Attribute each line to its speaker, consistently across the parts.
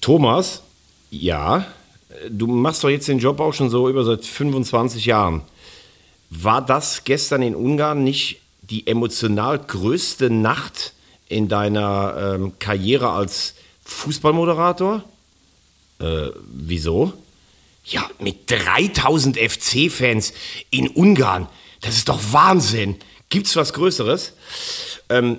Speaker 1: Thomas, ja, du machst doch jetzt den Job auch schon so über seit 25 Jahren. War das gestern in Ungarn nicht die emotional größte Nacht in deiner ähm, Karriere als Fußballmoderator? Äh, wieso? Ja, mit 3000 FC-Fans in Ungarn. Das ist doch Wahnsinn. Gibt's was Größeres? Ähm,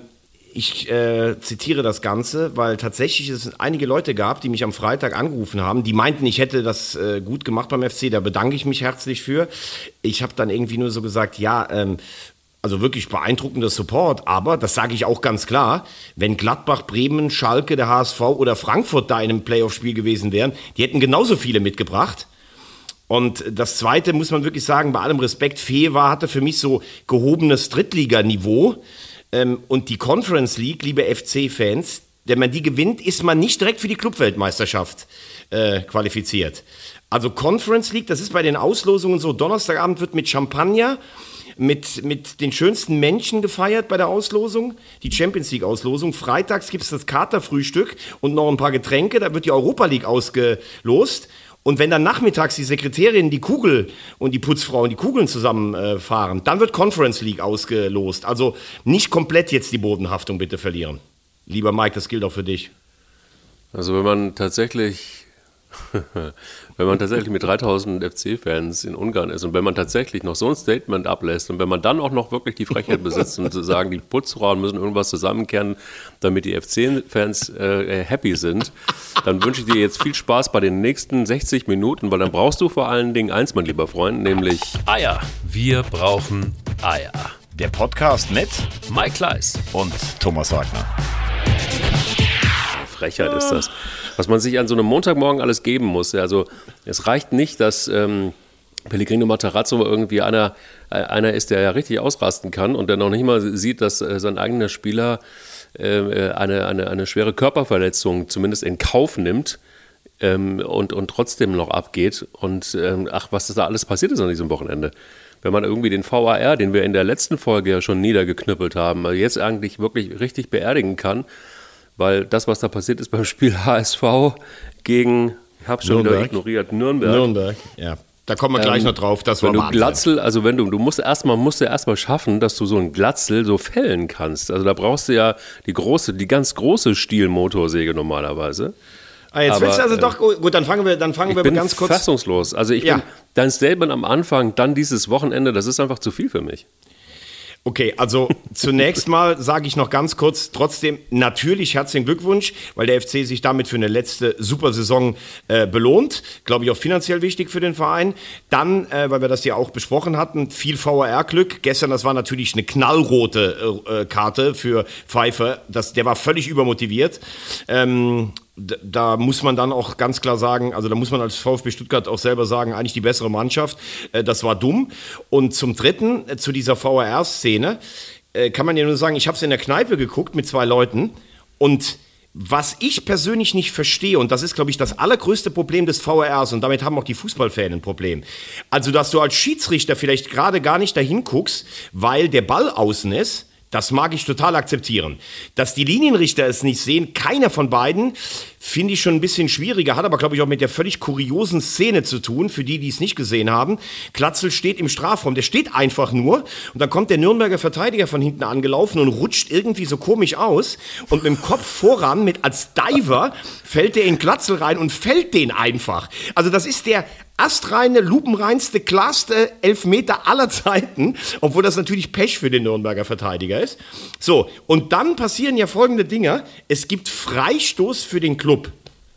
Speaker 1: ich äh, zitiere das Ganze, weil tatsächlich es einige Leute gab, die mich am Freitag angerufen haben, die meinten, ich hätte das äh, gut gemacht beim FC. Da bedanke ich mich herzlich für. Ich habe dann irgendwie nur so gesagt, ja, ähm, also wirklich beeindruckender Support, aber das sage ich auch ganz klar, wenn Gladbach, Bremen, Schalke, der HSV oder Frankfurt da in einem Playoff-Spiel gewesen wären, die hätten genauso viele mitgebracht. Und das Zweite muss man wirklich sagen, bei allem Respekt, Fewa hatte für mich so gehobenes Drittliganiveau. Ähm, und die Conference League, liebe FC-Fans, wenn man die gewinnt, ist man nicht direkt für die Clubweltmeisterschaft äh, qualifiziert. Also Conference League, das ist bei den Auslosungen so, Donnerstagabend wird mit Champagner mit, mit den schönsten Menschen gefeiert bei der Auslosung, die Champions League Auslosung. Freitags gibt es das Katerfrühstück und noch ein paar Getränke, da wird die Europa League ausgelost. Und wenn dann nachmittags die Sekretärin die Kugel und die Putzfrauen die Kugeln zusammenfahren, äh, dann wird Conference League ausgelost. Also nicht komplett jetzt die Bodenhaftung bitte verlieren. Lieber Mike, das gilt auch für dich.
Speaker 2: Also wenn man tatsächlich wenn man tatsächlich mit 3000 FC-Fans in Ungarn ist und wenn man tatsächlich noch so ein Statement ablässt und wenn man dann auch noch wirklich die Frechheit besitzt und zu sagen, die Putzfrauen müssen irgendwas zusammenkehren, damit die FC-Fans äh, happy sind, dann wünsche ich dir jetzt viel Spaß bei den nächsten 60 Minuten, weil dann brauchst du vor allen Dingen eins, mein lieber Freund, nämlich Eier. Wir brauchen Eier.
Speaker 1: Der Podcast mit
Speaker 2: Mike Kleiss
Speaker 1: und Thomas Wagner.
Speaker 2: Frechheit ist das was man sich an so einem Montagmorgen alles geben muss. Also es reicht nicht, dass ähm, Pellegrino Matarazzo irgendwie einer, äh, einer ist, der ja richtig ausrasten kann und der noch nicht mal sieht, dass äh, sein eigener Spieler äh, äh eine, eine, eine schwere Körperverletzung zumindest in Kauf nimmt. Ähm, und, und trotzdem noch abgeht. Und ähm, ach, was da alles passiert ist an diesem Wochenende wenn man irgendwie den VAR, den wir in der letzten Folge ja schon niedergeknüppelt haben, jetzt eigentlich wirklich richtig beerdigen kann, weil das, was da passiert ist beim Spiel HSV gegen, ich habe schon Nürnberg. wieder ignoriert, Nürnberg.
Speaker 1: Nürnberg, ja. Da kommen wir gleich ähm, noch drauf, das
Speaker 2: wenn war du Glatzel, also wenn du, du musst erstmal, musst du erstmal schaffen, dass du so ein Glatzel so fällen kannst. Also da brauchst du ja die große, die ganz große Stielmotorsäge normalerweise.
Speaker 1: Ah, jetzt Aber, willst du also äh, doch, gut, dann fangen wir, dann fangen wir ganz kurz.
Speaker 2: fassungslos. Also ich ja. bin, dein Statement am Anfang, dann dieses Wochenende, das ist einfach zu viel für mich.
Speaker 1: Okay, also zunächst mal sage ich noch ganz kurz, trotzdem natürlich herzlichen Glückwunsch, weil der FC sich damit für eine letzte super Saison äh, belohnt. Glaube ich auch finanziell wichtig für den Verein. Dann, äh, weil wir das ja auch besprochen hatten, viel VAR-Glück. Gestern, das war natürlich eine knallrote äh Karte für Pfeiffer. Das, der war völlig übermotiviert. Ähm, da muss man dann auch ganz klar sagen, also da muss man als VfB Stuttgart auch selber sagen, eigentlich die bessere Mannschaft. Äh, das war dumm. Und zum Dritten, äh, zu dieser VAR-Szene, äh, kann man ja nur sagen, ich habe es in der Kneipe geguckt mit zwei Leuten und was ich persönlich nicht verstehe, und das ist, glaube ich, das allergrößte Problem des VRs, und damit haben auch die Fußballfans ein Problem. Also, dass du als Schiedsrichter vielleicht gerade gar nicht dahin guckst, weil der Ball außen ist, das mag ich total akzeptieren. Dass die Linienrichter es nicht sehen, keiner von beiden, finde ich schon ein bisschen schwieriger, hat aber, glaube ich, auch mit der völlig kuriosen Szene zu tun, für die, die es nicht gesehen haben. Klatzel steht im Strafraum, der steht einfach nur und dann kommt der Nürnberger Verteidiger von hinten angelaufen und rutscht irgendwie so komisch aus und mit dem Kopf voran, mit als Diver, fällt der in Klatzel rein und fällt den einfach. Also das ist der astreine, lupenreinste, klarste Elfmeter aller Zeiten, obwohl das natürlich Pech für den Nürnberger Verteidiger ist. So, und dann passieren ja folgende Dinge. Es gibt Freistoß für den Club.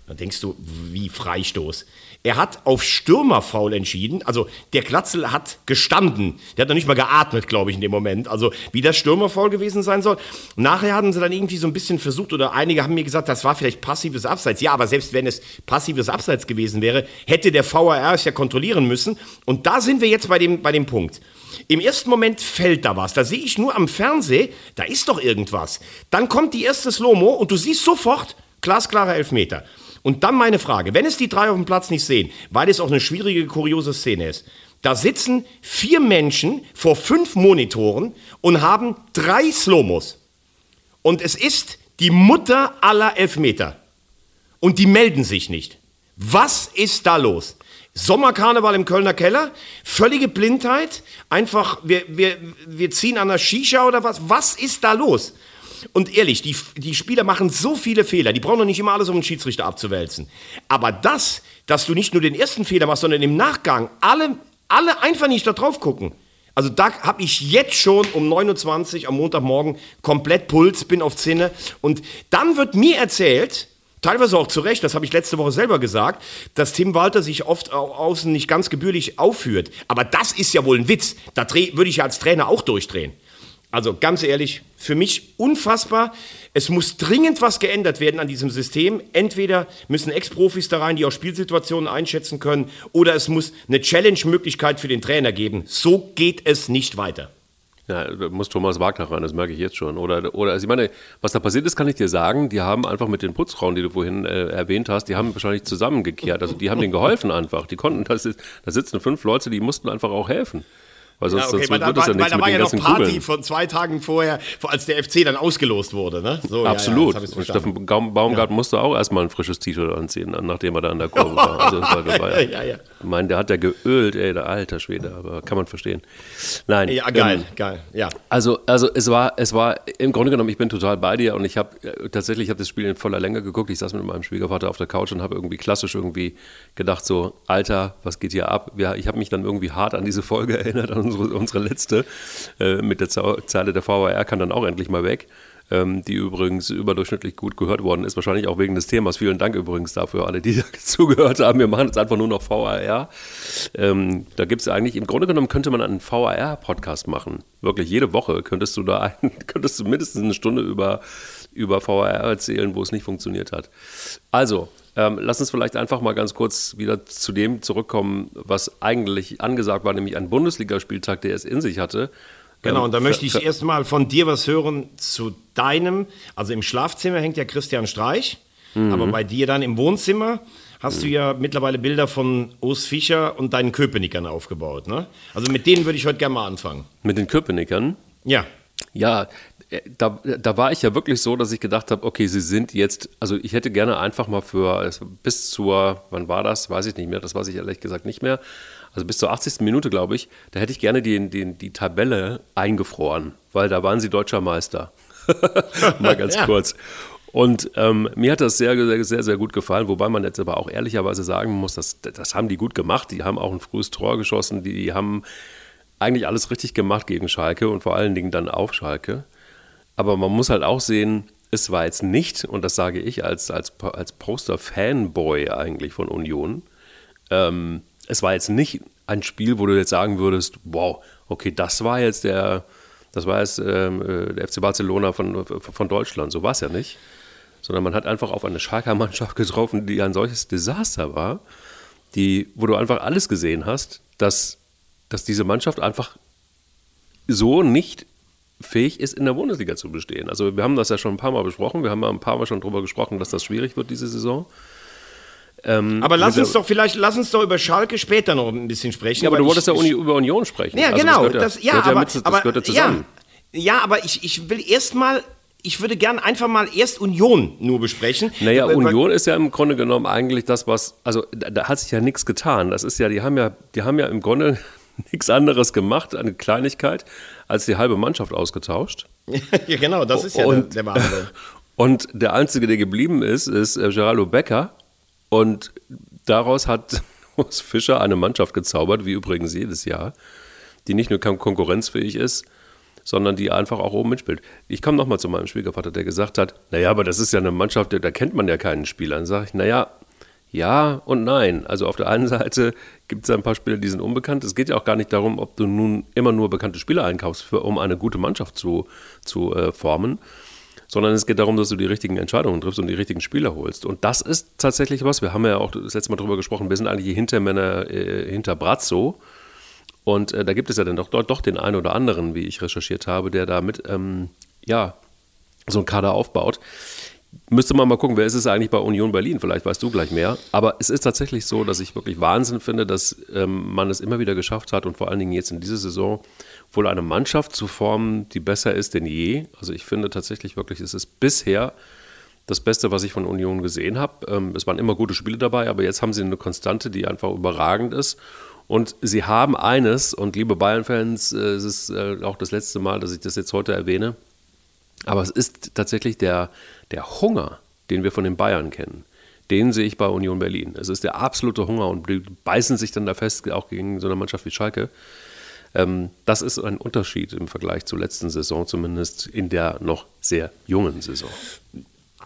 Speaker 1: Da denkst du, wie Freistoß? Er hat auf Stürmerfaul entschieden. Also der Glatzel hat gestanden. Der hat noch nicht mal geatmet, glaube ich, in dem Moment. Also wie das Stürmerfaul gewesen sein soll. Nachher haben sie dann irgendwie so ein bisschen versucht, oder einige haben mir gesagt, das war vielleicht passives Abseits. Ja, aber selbst wenn es passives Abseits gewesen wäre, hätte der VAR es ja kontrollieren müssen. Und da sind wir jetzt bei dem, bei dem Punkt. Im ersten Moment fällt da was. Da sehe ich nur am Fernseh, da ist doch irgendwas. Dann kommt die erste Slow-Mo und du siehst sofort, glasklarer Elfmeter. Und dann meine Frage, wenn es die drei auf dem Platz nicht sehen, weil es auch eine schwierige, kuriose Szene ist, da sitzen vier Menschen vor fünf Monitoren und haben drei Slomos. Und es ist die Mutter aller Elfmeter. Und die melden sich nicht. Was ist da los? Sommerkarneval im Kölner Keller, völlige Blindheit, einfach, wir, wir, wir ziehen an der Shisha oder was? Was ist da los? Und ehrlich, die, die Spieler machen so viele Fehler, die brauchen doch nicht immer alles um den Schiedsrichter abzuwälzen. Aber das, dass du nicht nur den ersten Fehler machst, sondern im Nachgang alle, alle einfach nicht da drauf gucken. Also da habe ich jetzt schon um 29 am Montagmorgen komplett Puls, bin auf Zinne. Und dann wird mir erzählt, teilweise auch zu Recht, das habe ich letzte Woche selber gesagt, dass Tim Walter sich oft außen nicht ganz gebührlich aufführt. Aber das ist ja wohl ein Witz. Da würde ich ja als Trainer auch durchdrehen. Also ganz ehrlich, für mich unfassbar. Es muss dringend was geändert werden an diesem System. Entweder müssen Ex-Profis da rein, die auch Spielsituationen einschätzen können, oder es muss eine Challenge-Möglichkeit für den Trainer geben. So geht es nicht weiter.
Speaker 2: Ja, da muss Thomas Wagner rein, das merke ich jetzt schon. Oder, oder also ich meine, was da passiert ist, kann ich dir sagen, die haben einfach mit den Putzfrauen, die du vorhin äh, erwähnt hast, die haben wahrscheinlich zusammengekehrt. Also die haben denen geholfen einfach. Die konnten, das ist, da sitzen fünf Leute, die mussten einfach auch helfen.
Speaker 1: Weil sonst, ja, okay, weil, wird da, ja weil da war ja noch Party Kugeln. von zwei Tagen vorher, als der FC dann ausgelost wurde. Ne?
Speaker 2: So, Absolut. Ja, ja, und Steffen Baumgart musste auch erstmal ein frisches T-Shirt anziehen, nachdem er da an der Kurve war. Also war, war ja, ja, Ich meine, der hat ja geölt, ey, der alter Schwede, aber kann man verstehen. Nein.
Speaker 1: Ja, geil, ähm, geil, ja.
Speaker 2: Also, also es war, es war im Grunde genommen, ich bin total bei dir und ich habe äh, tatsächlich, ich habe das Spiel in voller Länge geguckt. Ich saß mit meinem Schwiegervater auf der Couch und habe irgendwie klassisch irgendwie gedacht so, Alter, was geht hier ab? ich habe mich dann irgendwie hart an diese Folge erinnert, an unsere, unsere letzte äh, mit der Zeile der VAR kann dann auch endlich mal weg ähm, die übrigens überdurchschnittlich gut gehört worden ist, wahrscheinlich auch wegen des Themas. Vielen Dank übrigens dafür, alle, die zugehört haben. Wir machen jetzt einfach nur noch VAR. Ähm, da gibt es eigentlich, im Grunde genommen könnte man einen VAR-Podcast machen. Wirklich jede Woche könntest du da ein, könntest du mindestens eine Stunde über, über VAR erzählen, wo es nicht funktioniert hat. Also, ähm, lass uns vielleicht einfach mal ganz kurz wieder zu dem zurückkommen, was eigentlich angesagt war, nämlich ein Bundesligaspieltag, der es in sich hatte.
Speaker 1: Genau, und da möchte ich erstmal von dir was hören zu deinem. Also im Schlafzimmer hängt ja Christian Streich, mhm. aber bei dir dann im Wohnzimmer hast mhm. du ja mittlerweile Bilder von Urs Fischer und deinen Köpenickern aufgebaut. Ne? Also mit denen würde ich heute gerne mal anfangen.
Speaker 2: Mit den Köpenickern?
Speaker 1: Ja.
Speaker 2: Ja, äh, da, da war ich ja wirklich so, dass ich gedacht habe, okay, sie sind jetzt, also ich hätte gerne einfach mal für bis zur, wann war das, weiß ich nicht mehr, das weiß ich ehrlich gesagt nicht mehr, also bis zur 80. Minute, glaube ich, da hätte ich gerne die, die, die Tabelle eingefroren, weil da waren sie deutscher Meister. Mal ganz ja. kurz. Und ähm, mir hat das sehr, sehr, sehr, sehr gut gefallen, wobei man jetzt aber auch ehrlicherweise sagen muss, dass, das haben die gut gemacht. Die haben auch ein frühes Tor geschossen, die, die haben eigentlich alles richtig gemacht gegen Schalke und vor allen Dingen dann auf Schalke. Aber man muss halt auch sehen, es war jetzt nicht, und das sage ich als, als, als Poster-Fanboy eigentlich von Union, ähm, es war jetzt nicht ein Spiel, wo du jetzt sagen würdest, wow, okay, das war jetzt der, das war jetzt ähm, äh, der FC Barcelona von, von Deutschland. So war es ja nicht. Sondern man hat einfach auf eine Schalker Mannschaft getroffen, die ein solches Desaster war, die, wo du einfach alles gesehen hast, dass, dass diese Mannschaft einfach so nicht fähig ist, in der Bundesliga zu bestehen. Also wir haben das ja schon ein paar Mal besprochen. Wir haben ja ein paar Mal schon darüber gesprochen, dass das schwierig wird diese Saison.
Speaker 1: Ähm, aber lass uns doch vielleicht, lass uns doch über Schalke später noch ein bisschen sprechen.
Speaker 2: Ja, aber du wolltest ja über Union sprechen.
Speaker 1: Ja, also genau. Das, das, ja, aber, mit, das aber, gehört ja zusammen. Ja, ja aber ich, ich will erstmal ich würde gerne einfach mal erst Union nur besprechen.
Speaker 2: Naja, weil, Union ist ja im Grunde genommen eigentlich das, was, also da, da, hat sich ja nichts getan. Das ist ja, die haben ja, die haben ja im Grunde nichts anderes gemacht, eine Kleinigkeit, als die halbe Mannschaft ausgetauscht.
Speaker 1: ja, genau, das ist ja und, der, der Wahnsinn.
Speaker 2: Und der Einzige, der geblieben ist, ist äh, Geraldo Becker. Und daraus hat Urs Fischer eine Mannschaft gezaubert, wie übrigens jedes Jahr, die nicht nur konkurrenzfähig ist, sondern die einfach auch oben mitspielt. Ich komme nochmal zu meinem Schwiegervater, der gesagt hat, naja, aber das ist ja eine Mannschaft, da kennt man ja keinen Spieler. Dann sage ich, naja, ja und nein. Also auf der einen Seite gibt es ein paar Spieler, die sind unbekannt. Es geht ja auch gar nicht darum, ob du nun immer nur bekannte Spieler einkaufst, für, um eine gute Mannschaft zu, zu äh, formen, sondern es geht darum, dass du die richtigen Entscheidungen triffst und die richtigen Spieler holst. Und das ist tatsächlich was. Wir haben ja auch das letzte Mal darüber gesprochen, wir sind eigentlich die Hintermänner äh, hinter Brazzo. Und äh, da gibt es ja dann doch, doch, den einen oder anderen, wie ich recherchiert habe, der da mit, ähm, ja, so einen Kader aufbaut. Müsste man mal gucken, wer ist es eigentlich bei Union Berlin? Vielleicht weißt du gleich mehr. Aber es ist tatsächlich so, dass ich wirklich Wahnsinn finde, dass ähm, man es immer wieder geschafft hat und vor allen Dingen jetzt in dieser Saison wohl eine Mannschaft zu formen, die besser ist denn je. Also ich finde tatsächlich wirklich, es ist bisher das Beste, was ich von Union gesehen habe. Ähm, es waren immer gute Spiele dabei, aber jetzt haben sie eine Konstante, die einfach überragend ist. Und sie haben eines, und liebe Bayern-Fans, äh, es ist äh, auch das letzte Mal, dass ich das jetzt heute erwähne, aber es ist tatsächlich der, der Hunger, den wir von den Bayern kennen. Den sehe ich bei Union Berlin. Es ist der absolute Hunger und die beißen sich dann da fest, auch gegen so eine Mannschaft wie Schalke. Ähm, das ist ein Unterschied im Vergleich zur letzten Saison, zumindest in der noch sehr jungen Saison.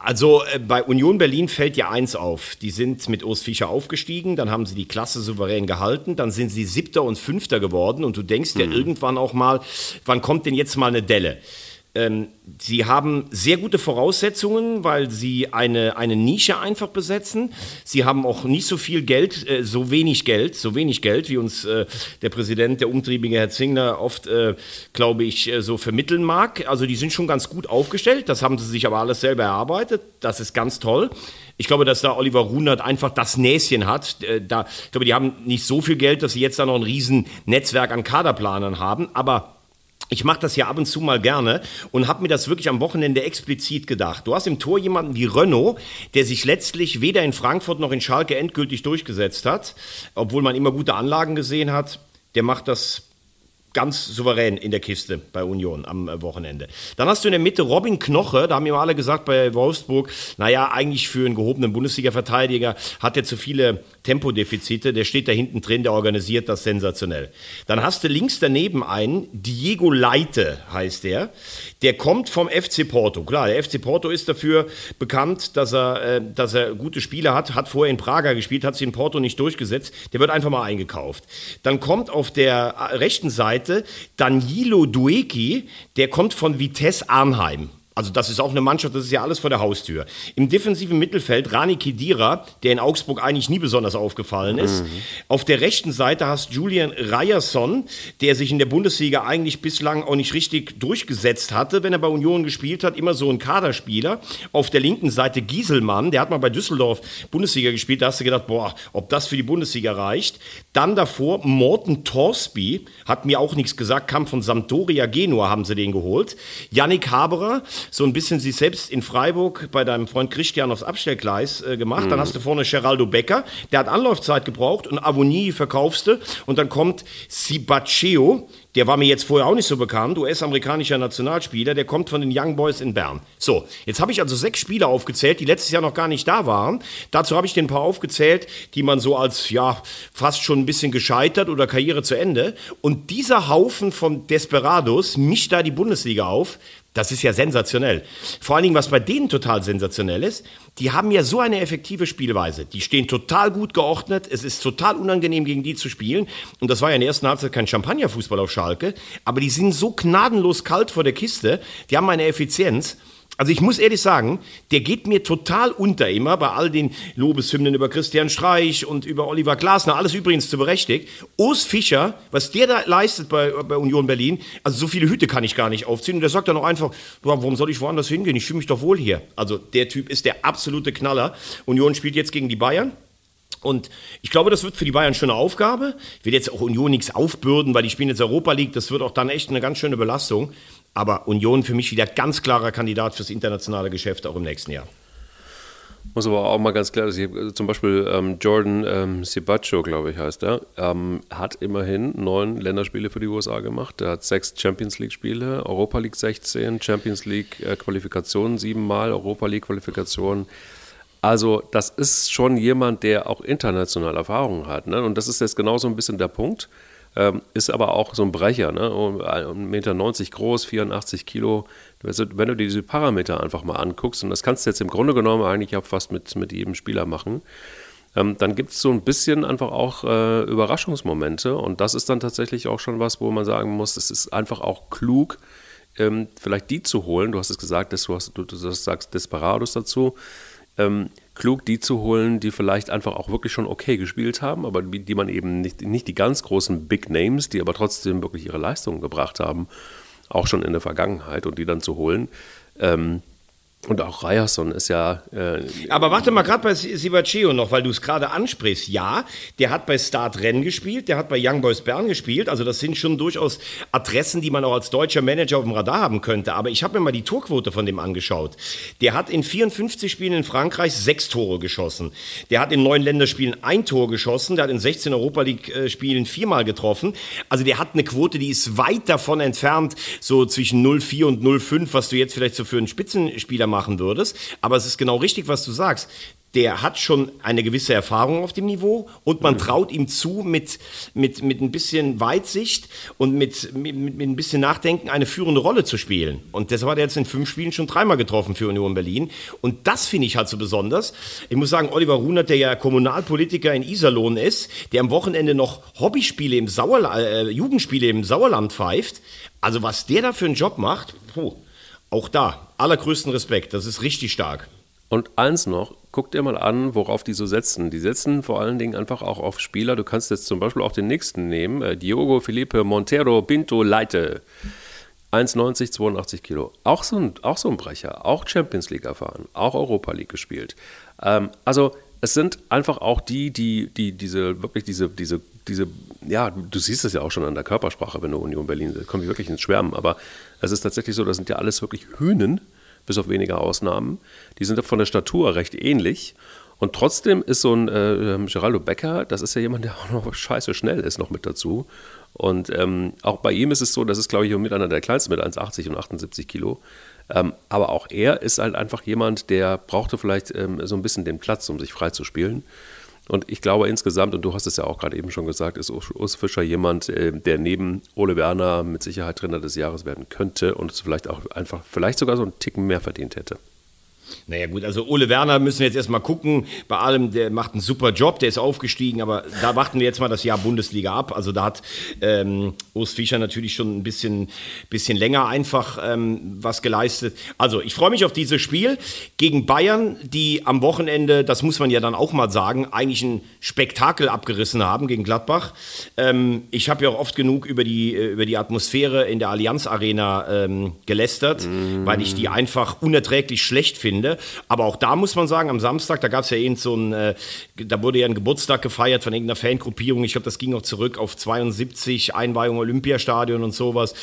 Speaker 1: Also äh, bei Union Berlin fällt ja eins auf. Die sind mit Urs Fischer aufgestiegen, dann haben sie die Klasse souverän gehalten, dann sind sie Siebter und Fünfter geworden und du denkst ja mhm. irgendwann auch mal, wann kommt denn jetzt mal eine Delle? Ähm, sie haben sehr gute Voraussetzungen, weil sie eine, eine Nische einfach besetzen. Sie haben auch nicht so viel Geld, äh, so wenig Geld, so wenig Geld, wie uns äh, der Präsident, der umtriebige Herr Zingler, oft, äh, glaube ich, äh, so vermitteln mag. Also die sind schon ganz gut aufgestellt. Das haben sie sich aber alles selber erarbeitet. Das ist ganz toll. Ich glaube, dass da Oliver Runert einfach das Näschen hat. Äh, da, ich glaube, die haben nicht so viel Geld, dass sie jetzt da noch ein riesen Netzwerk an Kaderplanern haben. Aber ich mache das ja ab und zu mal gerne und habe mir das wirklich am Wochenende explizit gedacht. Du hast im Tor jemanden wie Renault, der sich letztlich weder in Frankfurt noch in Schalke endgültig durchgesetzt hat, obwohl man immer gute Anlagen gesehen hat. Der macht das ganz souverän in der Kiste bei Union am äh, Wochenende. Dann hast du in der Mitte Robin Knoche, da haben mir alle gesagt bei Wolfsburg, naja, eigentlich für einen gehobenen Bundesliga-Verteidiger hat er zu viele Tempodefizite, der steht da hinten drin, der organisiert das sensationell. Dann hast du links daneben einen, Diego Leite heißt der, der kommt vom FC Porto. Klar, der FC Porto ist dafür bekannt, dass er, äh, dass er gute Spiele hat, hat vorher in Prager gespielt, hat sich in Porto nicht durchgesetzt, der wird einfach mal eingekauft. Dann kommt auf der äh, rechten Seite Danilo Dueki, der kommt von Vitesse Arnheim. Also das ist auch eine Mannschaft, das ist ja alles vor der Haustür. Im defensiven Mittelfeld Rani Kedira, der in Augsburg eigentlich nie besonders aufgefallen ist. Mhm. Auf der rechten Seite hast Julian Ryerson, der sich in der Bundesliga eigentlich bislang auch nicht richtig durchgesetzt hatte, wenn er bei Union gespielt hat, immer so ein Kaderspieler. Auf der linken Seite Gieselmann, der hat mal bei Düsseldorf Bundesliga gespielt, da hast du gedacht, boah, ob das für die Bundesliga reicht. Dann davor Morten Torsby, hat mir auch nichts gesagt, kam von Sampdoria Genua, haben sie den geholt. Yannick Haberer, so ein bisschen sich selbst in Freiburg bei deinem Freund Christian aufs Abstellgleis äh, gemacht. Mhm. Dann hast du vorne Geraldo Becker, der hat Anlaufzeit gebraucht und Avonie verkaufst du. Und dann kommt Sibaceo, der war mir jetzt vorher auch nicht so bekannt, US-amerikanischer Nationalspieler, der kommt von den Young Boys in Bern. So, jetzt habe ich also sechs Spieler aufgezählt, die letztes Jahr noch gar nicht da waren. Dazu habe ich den ein paar aufgezählt, die man so als, ja, fast schon ein bisschen gescheitert oder Karriere zu Ende. Und dieser Haufen von Desperados mischt da die Bundesliga auf. Das ist ja sensationell. Vor allen Dingen, was bei denen total sensationell ist, die haben ja so eine effektive Spielweise. Die stehen total gut geordnet. Es ist total unangenehm, gegen die zu spielen. Und das war ja in der ersten Halbzeit kein Champagnerfußball auf Schalke. Aber die sind so gnadenlos kalt vor der Kiste. Die haben eine Effizienz. Also ich muss ehrlich sagen, der geht mir total unter immer bei all den Lobeshymnen über Christian Streich und über Oliver Glasner, alles übrigens zu berechtigt. Urs Fischer, was der da leistet bei, bei Union Berlin, also so viele Hüte kann ich gar nicht aufziehen. Und der sagt dann auch einfach, warum soll ich woanders hingehen? Ich fühle mich doch wohl hier. Also der Typ ist der absolute Knaller. Union spielt jetzt gegen die Bayern. Und ich glaube, das wird für die Bayern schon eine Aufgabe. Ich will jetzt auch Union nichts aufbürden, weil die spielen jetzt Europa League. Das wird auch dann echt eine ganz schöne Belastung. Aber Union für mich wieder ganz klarer Kandidat fürs internationale Geschäft auch im nächsten Jahr.
Speaker 2: Muss aber auch mal ganz klar, sagen, zum Beispiel ähm, Jordan ähm, glaube ich, heißt er, ähm, hat immerhin neun Länderspiele für die USA gemacht. Er hat sechs Champions League-Spiele, Europa League 16, Champions League-Qualifikationen äh, siebenmal, Europa League-Qualifikationen. Also, das ist schon jemand, der auch international Erfahrungen hat. Ne? Und das ist jetzt genau so ein bisschen der Punkt. Ähm, ist aber auch so ein Brecher, ne? 1,90 Meter groß, 84 Kilo. Wenn du dir diese Parameter einfach mal anguckst, und das kannst du jetzt im Grunde genommen eigentlich auch fast mit, mit jedem Spieler machen, ähm, dann gibt es so ein bisschen einfach auch äh, Überraschungsmomente. Und das ist dann tatsächlich auch schon was, wo man sagen muss, es ist einfach auch klug, ähm, vielleicht die zu holen. Du hast es gesagt, du, hast, du, du sagst Desperados dazu. Ähm, klug, die zu holen, die vielleicht einfach auch wirklich schon okay gespielt haben, aber die, die man eben nicht, nicht die ganz großen Big Names, die aber trotzdem wirklich ihre Leistungen gebracht haben, auch schon in der Vergangenheit und die dann zu holen. Ähm, Und auch Ryerson ist ja.
Speaker 1: Äh, Aber warte mal, gerade bei Sibaceo noch, weil du es gerade ansprichst. Ja, der hat bei Start Rennen gespielt, der hat bei Young Boys Bern gespielt. Also, das sind schon durchaus Adressen, die man auch als deutscher Manager auf dem Radar haben könnte. Aber ich habe mir mal die Torquote von dem angeschaut. Der hat in 54 Spielen in Frankreich sechs Tore geschossen. Der hat in neun Länderspielen ein Tor geschossen. Der hat in 16 Europa League-Spielen viermal getroffen. Also, der hat eine Quote, die ist weit davon entfernt, so zwischen 0,4 und 0,5, was du jetzt vielleicht so für einen Spitzenspieler machst machen würdest. Aber es ist genau richtig, was du sagst der hat schon eine gewisse Erfahrung auf dem Niveau und man mhm. traut ihm zu, mit, mit, mit ein bisschen Weitsicht und mit, mit, mit ein bisschen Nachdenken eine führende Rolle zu spielen. Und deshalb hat er jetzt in fünf Spielen schon dreimal getroffen für Union Berlin. Und das finde ich halt so besonders. Ich muss sagen, Oliver Runert, der ja Kommunalpolitiker in Iserlohn ist, der am Wochenende noch Hobbyspiele im Sauerland, äh, Jugendspiele im Sauerland pfeift. Also was der da für einen Job macht, puh. Auch da, allergrößten Respekt, das ist richtig stark.
Speaker 2: Und eins noch, guck dir mal an, worauf die so setzen. Die setzen vor allen Dingen einfach auch auf Spieler. Du kannst jetzt zum Beispiel auch den nächsten nehmen, äh, Diogo Felipe Montero Pinto Leite. 1,90, 82 Kilo. Auch so, ein, auch so ein Brecher, auch Champions League erfahren, auch Europa League gespielt. Ähm, also es sind einfach auch die, die, die diese, wirklich diese, diese, diese, ja, du siehst es ja auch schon an der Körpersprache, wenn du Union Berlin, da kommen wir wirklich ins Schwärmen, aber es ist tatsächlich so, das sind ja alles wirklich Hühnen, bis auf wenige Ausnahmen. Die sind von der Statur recht ähnlich. Und trotzdem ist so ein äh, Geraldo Becker, das ist ja jemand, der auch noch scheiße schnell ist, noch mit dazu. Und ähm, auch bei ihm ist es so, das ist, glaube ich, mit einer der kleinsten mit 1,80 und 78 Kilo. Ähm, aber auch er ist halt einfach jemand, der brauchte vielleicht ähm, so ein bisschen den Platz, um sich frei zu spielen. Und ich glaube insgesamt, und du hast es ja auch gerade eben schon gesagt, ist Urs Fischer jemand, äh, der neben Ole Werner mit Sicherheit Trainer des Jahres werden könnte und es vielleicht auch einfach, vielleicht sogar so einen Ticken mehr verdient hätte.
Speaker 1: Naja gut, also Ole Werner müssen wir jetzt erstmal gucken. Bei allem, der macht einen super Job, der ist aufgestiegen, aber da warten wir jetzt mal das Jahr Bundesliga ab. Also da hat ähm, Urs Fischer natürlich schon ein bisschen, bisschen länger einfach ähm, was geleistet. Also ich freue mich auf dieses Spiel gegen Bayern, die am Wochenende, das muss man ja dann auch mal sagen, eigentlich ein Spektakel abgerissen haben gegen Gladbach. Ähm, ich habe ja auch oft genug über die, äh, über die Atmosphäre in der Allianz Arena ähm, gelästert, mm. weil ich die einfach unerträglich schlecht finde finde. Aber auch da muss man sagen, am Samstag, da gab es ja eben so ein, äh, da wurde ja ein Geburtstag gefeiert von irgendeiner Fangruppierung. Ich glaube, das ging auch zurück auf 72, Einweihung Olympiastadion und sowas.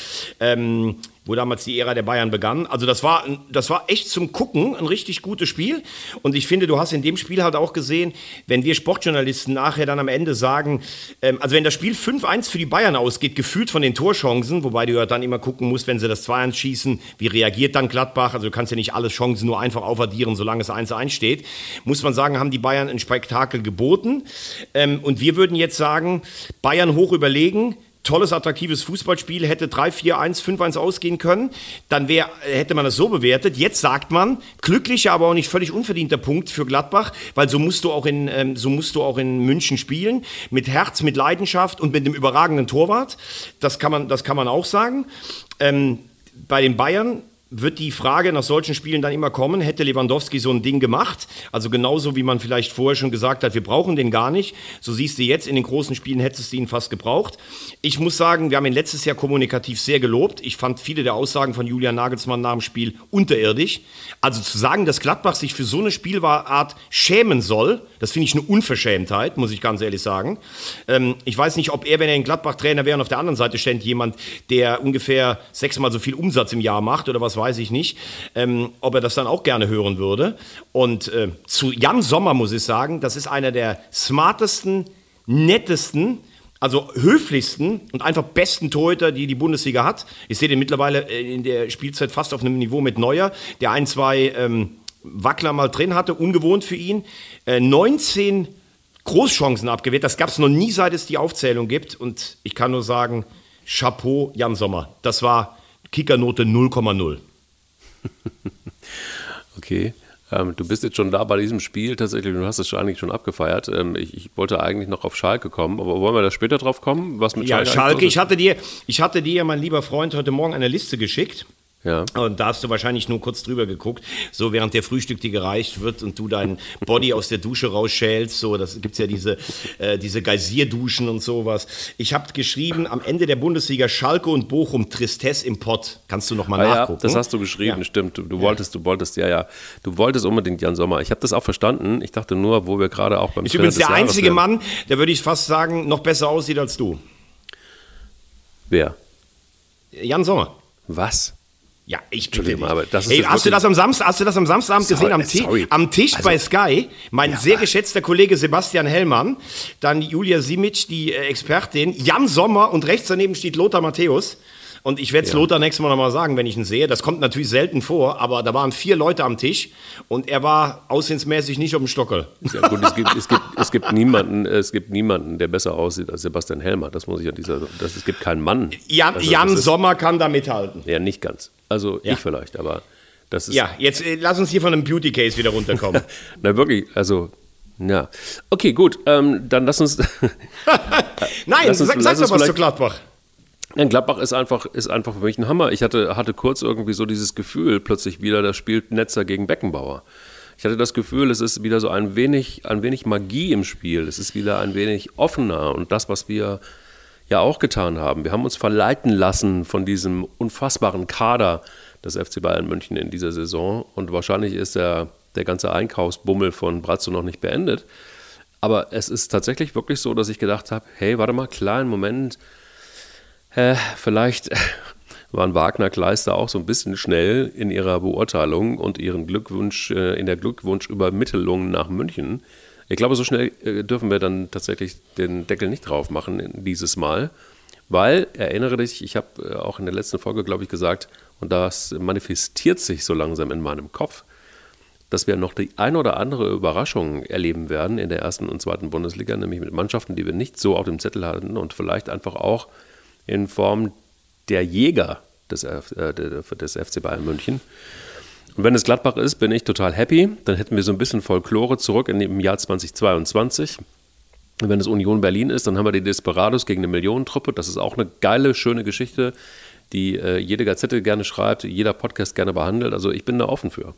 Speaker 1: Ähm, wo damals die Ära der Bayern begann. Also das war, das war echt zum Gucken ein richtig gutes Spiel. Und ich finde, du hast in dem Spiel halt auch gesehen, wenn wir Sportjournalisten nachher dann am Ende sagen, ähm, also wenn das Spiel 5-1 für die Bayern ausgeht, gefühlt von den Torchancen, wobei du ja dann immer gucken musst, wenn sie das 2-1 schießen, wie reagiert dann Gladbach? Also du kannst ja nicht alle Chancen nur einfach aufaddieren, solange es 1-1 steht. Muss man sagen, haben die Bayern ein Spektakel geboten. Ähm, und wir würden jetzt sagen, Bayern hoch überlegen, tolles, attraktives Fußballspiel, hätte 3-4-1, 5-1 ausgehen können, dann wär, hätte man das so bewertet. Jetzt sagt man, glücklicher, aber auch nicht völlig unverdienter Punkt für Gladbach, weil so musst du auch in, ähm, so musst du auch in München spielen, mit Herz, mit Leidenschaft und mit einem überragenden Torwart. Das kann man, das kann man auch sagen. Ähm, bei den Bayern wird die Frage nach solchen Spielen dann immer kommen, hätte Lewandowski so ein Ding gemacht? Also genauso wie man vielleicht vorher schon gesagt hat, wir brauchen den gar nicht. So siehst du jetzt, in den großen Spielen hättest du ihn fast gebraucht. Ich muss sagen, wir haben ihn letztes Jahr kommunikativ sehr gelobt. Ich fand viele der Aussagen von Julian Nagelsmann nach dem Spiel unterirdisch. Also zu sagen, dass Gladbach sich für so eine Spielart schämen soll, das finde ich eine Unverschämtheit, muss ich ganz ehrlich sagen. Ähm, ich weiß nicht, ob er, wenn er in Gladbach Trainer wäre und auf der anderen Seite ständ jemand, der ungefähr sechsmal so viel Umsatz im Jahr macht oder was weiß ich nicht, ähm, ob er das dann auch gerne hören würde. Und äh, zu Jan Sommer muss ich sagen, das ist einer der smartesten, nettesten, also höflichsten und einfach besten Torhüter, die die Bundesliga hat. Ich sehe den mittlerweile äh, in der Spielzeit fast auf einem Niveau mit Neuer, der ein, zwei ähm, Wackler mal drin hatte, ungewohnt für ihn. Äh, 19 Großchancen abgewehrt, das gab es noch nie, seit es die Aufzählung gibt. Und ich kann nur sagen, Chapeau Jan Sommer. Das war Kickernote 0,0.
Speaker 2: okay. Ähm, du bist jetzt schon da bei diesem Spiel tatsächlich, du hast es schon eigentlich schon abgefeiert. Ähm, ich, ich, wollte eigentlich noch auf Schalke kommen, aber wollen wir da später drauf kommen?
Speaker 1: Was mit Schalke? Ja, Schalke, ich hatte dir, ich hatte dir, mein lieber Freund, heute Morgen eine Liste geschickt. Ja. Und da hast du wahrscheinlich nur kurz drüber geguckt, so während der Frühstück dir gereicht wird und du deinen Body aus der Dusche rausschälst. So, das gibt's ja diese, äh, diese Geysirduschen und sowas. Ich habe geschrieben, am Ende der Bundesliga Schalke und Bochum Tristesse im Pott. Kannst du noch mal ah, nachgucken?
Speaker 2: Ja, das hast du geschrieben, ja. stimmt. Du, du wolltest, du wolltest, ja, ja. Du wolltest unbedingt Jan Sommer. Ich habe das auch verstanden. Ich dachte nur, wo wir gerade auch beim
Speaker 1: Ich bin übrigens der einzige werden. Mann, der würde ich fast sagen, noch besser aussieht als du.
Speaker 2: Wer?
Speaker 1: Jan Sommer.
Speaker 2: Was?
Speaker 1: Ja, ich bitte dich. Aber das ist hey, hast, du das am Samstag, hast du das am Samstagabend gesehen? Am, sorry. am Tisch also, bei Sky, mein ja, sehr geschätzter Kollege Sebastian Hellmann, dann Julia Simic, die äh, Expertin, Jan Sommer und rechts daneben steht Lothar Matthäus. Und ich werde es ja. Lothar nächstes Mal nochmal sagen, wenn ich ihn sehe. Das kommt natürlich selten vor, aber da waren vier Leute am Tisch und er war aussehensmäßig nicht auf dem Stockel.
Speaker 2: Ja gut, es gibt, es gibt, es gibt, niemanden, es gibt niemanden, der besser aussieht als Sebastian Helmer. Das muss ich an dieser, das, es gibt keinen Mann.
Speaker 1: Jan, also, Jan Sommer kann da mithalten.
Speaker 2: Ja, nicht ganz. Also ja. ich vielleicht, aber das ist.
Speaker 1: Ja, jetzt äh, lass uns hier von einem Beauty Case wieder runterkommen.
Speaker 2: Na wirklich, also ja. Okay, gut. Ähm, dann lass uns.
Speaker 1: Nein, lass uns, sag, sag doch was zu Gladbach.
Speaker 2: Ja, Gladbach ist einfach, ist einfach für mich ein Hammer. Ich hatte, hatte kurz irgendwie so dieses Gefühl, plötzlich wieder, da spielt Netzer gegen Beckenbauer. Ich hatte das Gefühl, es ist wieder so ein wenig, ein wenig Magie im Spiel. Es ist wieder ein wenig offener und das, was wir ja auch getan haben. Wir haben uns verleiten lassen von diesem unfassbaren Kader des FC Bayern München in dieser Saison und wahrscheinlich ist der, der ganze Einkaufsbummel von Brazzo noch nicht beendet. Aber es ist tatsächlich wirklich so, dass ich gedacht habe, hey, warte mal, kleinen Moment, äh, vielleicht waren Wagner Kleister auch so ein bisschen schnell in ihrer Beurteilung und ihren Glückwunsch, äh, in der Glückwunschübermittlung nach München. Ich glaube, so schnell äh, dürfen wir dann tatsächlich den Deckel nicht drauf machen dieses Mal, weil, erinnere dich, ich habe äh, auch in der letzten Folge, glaube ich, gesagt, und das manifestiert sich so langsam in meinem Kopf, dass wir noch die ein oder andere Überraschung erleben werden in der ersten und zweiten Bundesliga, nämlich mit Mannschaften, die wir nicht so auf dem Zettel hatten und vielleicht einfach auch in Form der Jäger des, äh, des FC Bayern München. Und wenn es Gladbach ist, bin ich total happy. Dann hätten wir so ein bisschen Folklore zurück in dem Jahr 2022. Und wenn es Union Berlin ist, dann haben wir die Desperados gegen eine Millionentruppe. Das ist auch eine geile, schöne Geschichte, die äh, jede Gazette gerne schreibt, jeder Podcast gerne behandelt. Also ich bin da offen für.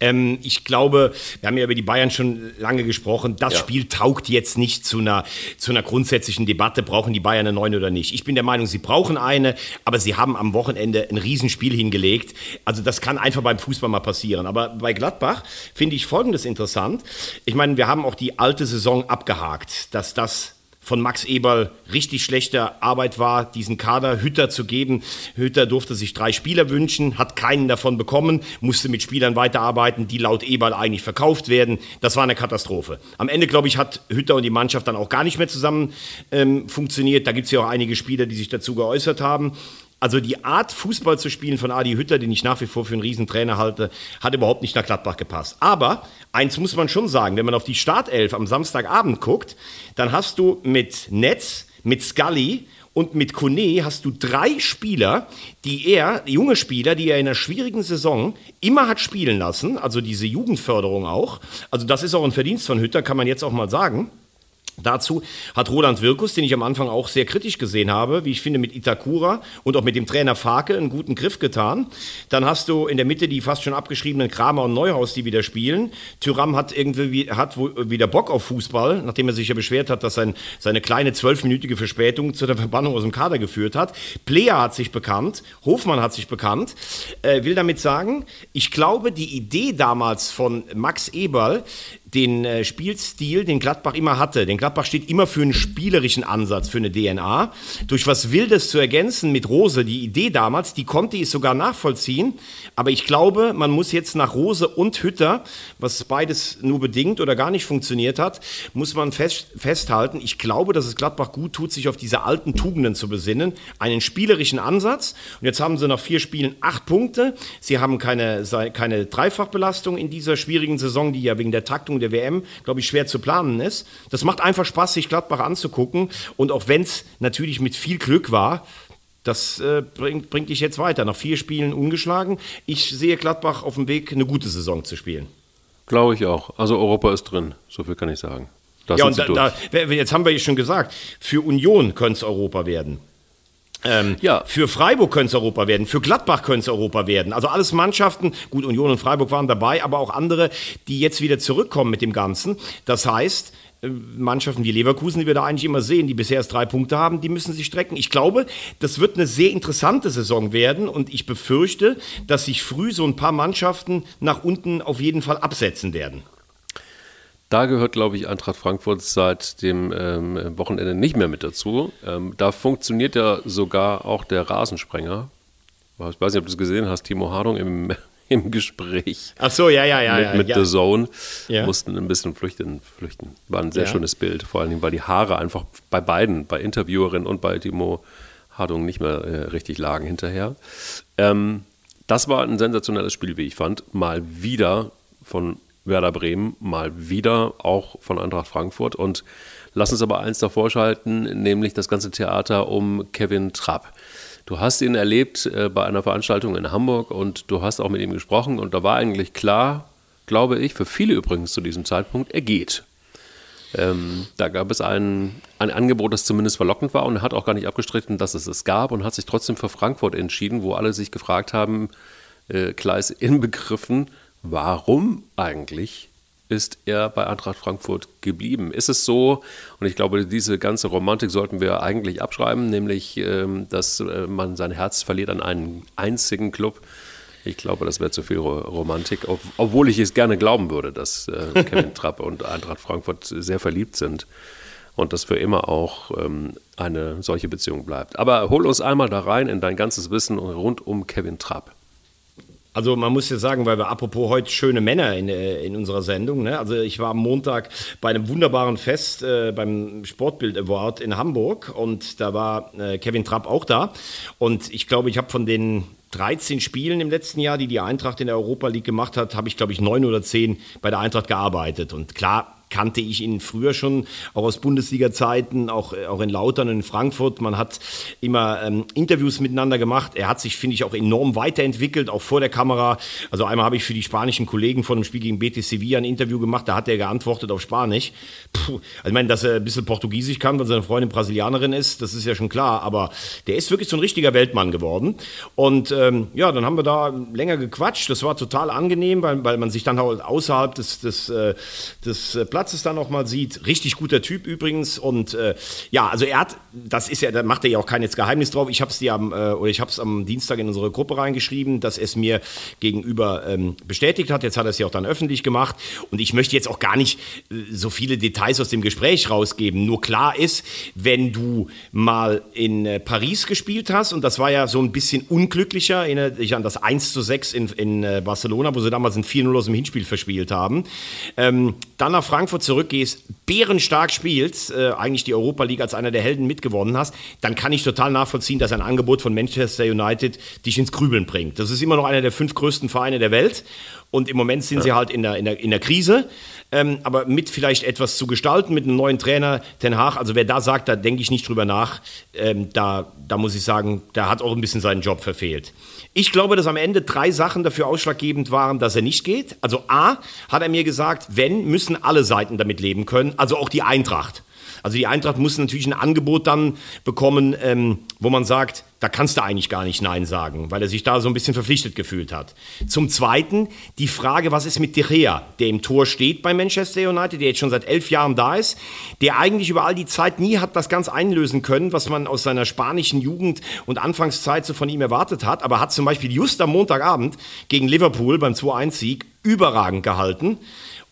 Speaker 1: Ähm, ich glaube, wir haben ja über die Bayern schon lange gesprochen. Das ja. Spiel taugt jetzt nicht zu einer, zu einer grundsätzlichen Debatte, brauchen die Bayern eine neune oder nicht. Ich bin der Meinung, sie brauchen eine, aber sie haben am Wochenende ein Riesenspiel hingelegt. Also das kann einfach beim Fußball mal passieren. Aber bei Gladbach finde ich Folgendes interessant. Ich meine, wir haben auch die alte Saison abgehakt, dass das von Max Eberl richtig schlechte Arbeit war, diesen Kader Hütter zu geben. Hütter durfte sich drei Spieler wünschen, hat keinen davon bekommen, musste mit Spielern weiterarbeiten, die laut Eberl eigentlich verkauft werden. Das war eine Katastrophe. Am Ende, glaube ich, hat Hütter und die Mannschaft dann auch gar nicht mehr zusammen ähm, funktioniert. Da gibt es ja auch einige Spieler, die sich dazu geäußert haben. Also die Art, Fußball zu spielen von Adi Hütter, den ich nach wie vor für einen Riesentrainer halte, hat überhaupt nicht nach Gladbach gepasst. Aber eins muss man schon sagen, wenn man auf die Startelf am Samstagabend guckt, dann hast du mit Netz, mit Scully und mit Kone hast du drei Spieler, die er, junge Spieler, die er in einer schwierigen Saison immer hat spielen lassen, also diese Jugendförderung auch. Also das ist auch ein Verdienst von Hütter, kann man jetzt auch mal sagen. Dazu hat Roland Wirkus, den ich am Anfang auch sehr kritisch gesehen habe, wie ich finde, mit Itakura und auch mit dem Trainer Farke einen guten Griff getan. Dann hast du in der Mitte die fast schon abgeschriebenen Kramer und Neuhaus, die wieder spielen. Tyram hat irgendwie hat wieder Bock auf Fußball, nachdem er sich ja beschwert hat, dass sein, seine kleine zwölfminütige Verspätung zu der Verbannung aus dem Kader geführt hat. Player hat sich bekannt, Hofmann hat sich bekannt. Äh, will damit sagen, ich glaube, die Idee damals von Max Eberl, den äh, Spielstil, den Gladbach immer hatte. Denn Gladbach steht immer für einen spielerischen Ansatz, für eine DNA. Durch was Wildes zu ergänzen mit Rose, die Idee damals, die konnte ich sogar nachvollziehen. Aber ich glaube, man muss jetzt nach Rose und Hütter, was beides nur bedingt oder gar nicht funktioniert hat, muss man fest, festhalten. Ich glaube, dass es Gladbach gut tut, sich auf diese alten Tugenden zu besinnen. Einen spielerischen Ansatz. Und jetzt haben sie nach vier Spielen acht Punkte. Sie haben keine, keine Dreifachbelastung in dieser schwierigen Saison, die ja wegen der Taktung der WM, glaube ich, schwer zu planen ist. Das macht einfach Spaß, sich Gladbach anzugucken. Und auch wenn es natürlich mit viel Glück war, das äh, bringt, bringt dich jetzt weiter. Nach vier Spielen ungeschlagen. Ich sehe Gladbach auf dem Weg, eine gute Saison zu spielen.
Speaker 2: Glaube ich auch. Also Europa ist drin, so viel kann ich sagen.
Speaker 1: Da ja, und da, da, jetzt haben wir ja schon gesagt, für Union könnte es Europa werden. Ähm, ja. Für Freiburg könnte es Europa werden, für Gladbach könnte es Europa werden. Also alles Mannschaften, gut, Union und Freiburg waren dabei, aber auch andere, die jetzt wieder zurückkommen mit dem Ganzen. Das heißt, äh, Mannschaften wie Leverkusen, die wir da eigentlich immer sehen, die bisher erst drei Punkte haben, die müssen sich strecken. Ich glaube, das wird eine sehr interessante Saison werden und ich befürchte, dass sich früh so ein paar Mannschaften nach unten auf jeden Fall absetzen werden.
Speaker 2: Da gehört, glaube ich, Eintracht Frankfurt seit dem ähm, Wochenende nicht mehr mit dazu. Ähm, da funktioniert ja sogar auch der Rasensprenger. Ich weiß nicht, ob du es gesehen hast, Timo Hardung im, im Gespräch.
Speaker 1: Ach so, ja, ja, ja.
Speaker 2: Mit, mit
Speaker 1: ja.
Speaker 2: The Zone ja. mussten ein bisschen flüchten, flüchten. War ein sehr ja. schönes Bild, vor allem, weil die Haare einfach bei beiden, bei Interviewerin und bei Timo Hardung nicht mehr äh, richtig lagen hinterher. Ähm, das war ein sensationelles Spiel, wie ich fand. Mal wieder von Werder Bremen mal wieder, auch von Eintracht Frankfurt. Und lass uns aber eins davor schalten, nämlich das ganze Theater um Kevin Trapp. Du hast ihn erlebt äh, bei einer Veranstaltung in Hamburg und du hast auch mit ihm gesprochen und da war eigentlich klar, glaube ich, für viele übrigens zu diesem Zeitpunkt, er geht. Ähm, da gab es ein, ein Angebot, das zumindest verlockend war und er hat auch gar nicht abgestritten, dass es es gab und hat sich trotzdem für Frankfurt entschieden, wo alle sich gefragt haben, äh, Kleis inbegriffen, warum eigentlich ist er bei Eintracht Frankfurt geblieben? Ist es so, und ich glaube, diese ganze Romantik sollten wir eigentlich abschreiben, nämlich, ähm, dass äh, man sein Herz verliert an einen einzigen Club. Ich glaube, das wäre zu viel Romantik, obwohl ich es gerne glauben würde, dass äh, Kevin Trapp und Eintracht Frankfurt sehr verliebt sind und das für immer auch ähm, eine solche Beziehung bleibt. Aber hol uns einmal da rein in dein ganzes Wissen rund um Kevin Trapp.
Speaker 1: Also man muss ja sagen, weil wir apropos heute schöne Männer in, äh, in unserer Sendung, ne? also ich war am Montag bei einem wunderbaren Fest äh, beim Sportbild Award in Hamburg und da war äh, Kevin Trapp auch da und ich glaube, ich habe von den 13 Spielen im letzten Jahr, die die Eintracht in der Europa League gemacht hat, habe ich glaube ich neun oder zehn bei der Eintracht gearbeitet und klar, kannte ich ihn früher schon, auch aus Bundesliga-Zeiten, auch, äh, auch in Lautern und in Frankfurt. Man hat immer ähm, Interviews miteinander gemacht. Er hat sich, finde ich, auch enorm weiterentwickelt, auch vor der Kamera. Also einmal habe ich für die spanischen Kollegen von dem Spiel gegen Betis Sevilla ein Interview gemacht, da hat er geantwortet auf Spanisch. Puh, also ich meine, dass er ein bisschen Portugiesisch kann, weil seine Freundin Brasilianerin ist, das ist ja schon klar, aber der ist wirklich so ein richtiger Weltmann geworden. Und ähm, ja, dann haben wir da länger gequatscht. Das war total angenehm, weil, weil man sich dann halt außerhalb des, des, äh, des Platzes Platzes dann noch mal sieht. Richtig guter Typ übrigens. Und äh, ja, also er hat, das ist ja, da macht er ja auch kein jetzt Geheimnis drauf. Ich habe es dir am, äh, oder ich habe es am Dienstag in unsere Gruppe reingeschrieben, dass es mir gegenüber ähm, bestätigt hat. Jetzt hat er es ja auch dann öffentlich gemacht. Und ich möchte jetzt auch gar nicht äh, so viele Details aus dem Gespräch rausgeben. Nur klar ist, wenn du mal in äh, Paris gespielt hast, und das war ja so ein bisschen unglücklicher, erinnere dich an das 1 zu 6 in, in äh, Barcelona, wo sie damals ein 4-0 aus dem Hinspiel verspielt haben. Ähm, dann nach Frankfurt Frankfurt zurückgehst, bärenstark spielst, äh, eigentlich die Europa League als einer der Helden mitgewonnen hast, dann kann ich total nachvollziehen, dass ein Angebot von Manchester United dich ins Grübeln bringt. Das ist immer noch einer der fünf größten Vereine der Welt und im Moment sind ja. sie halt in der, in der, in der Krise. Ähm, aber mit vielleicht etwas zu gestalten, mit einem neuen Trainer, Ten Haag, also wer da sagt, da denke ich nicht drüber nach, ähm, da, da muss ich sagen, der hat auch ein bisschen seinen Job verfehlt. Ich glaube, dass am Ende drei Sachen dafür ausschlaggebend waren, dass er nicht geht. Also A, hat er mir gesagt, wenn, müssen alle Seiten damit leben können, also auch die Eintracht. Also die Eintracht muss natürlich ein Angebot dann bekommen, ähm, wo man sagt, da kannst du eigentlich gar nicht Nein sagen, weil er sich da so ein bisschen verpflichtet gefühlt hat. Zum Zweiten die Frage, was ist mit De Gea, der im Tor steht bei Manchester United, der jetzt schon seit elf Jahren da ist, der eigentlich über all die Zeit nie hat das ganz einlösen können, was man aus seiner spanischen Jugend und Anfangszeit so von ihm erwartet hat, aber hat zum Beispiel just am Montagabend gegen Liverpool beim 2-1-Sieg überragend gehalten.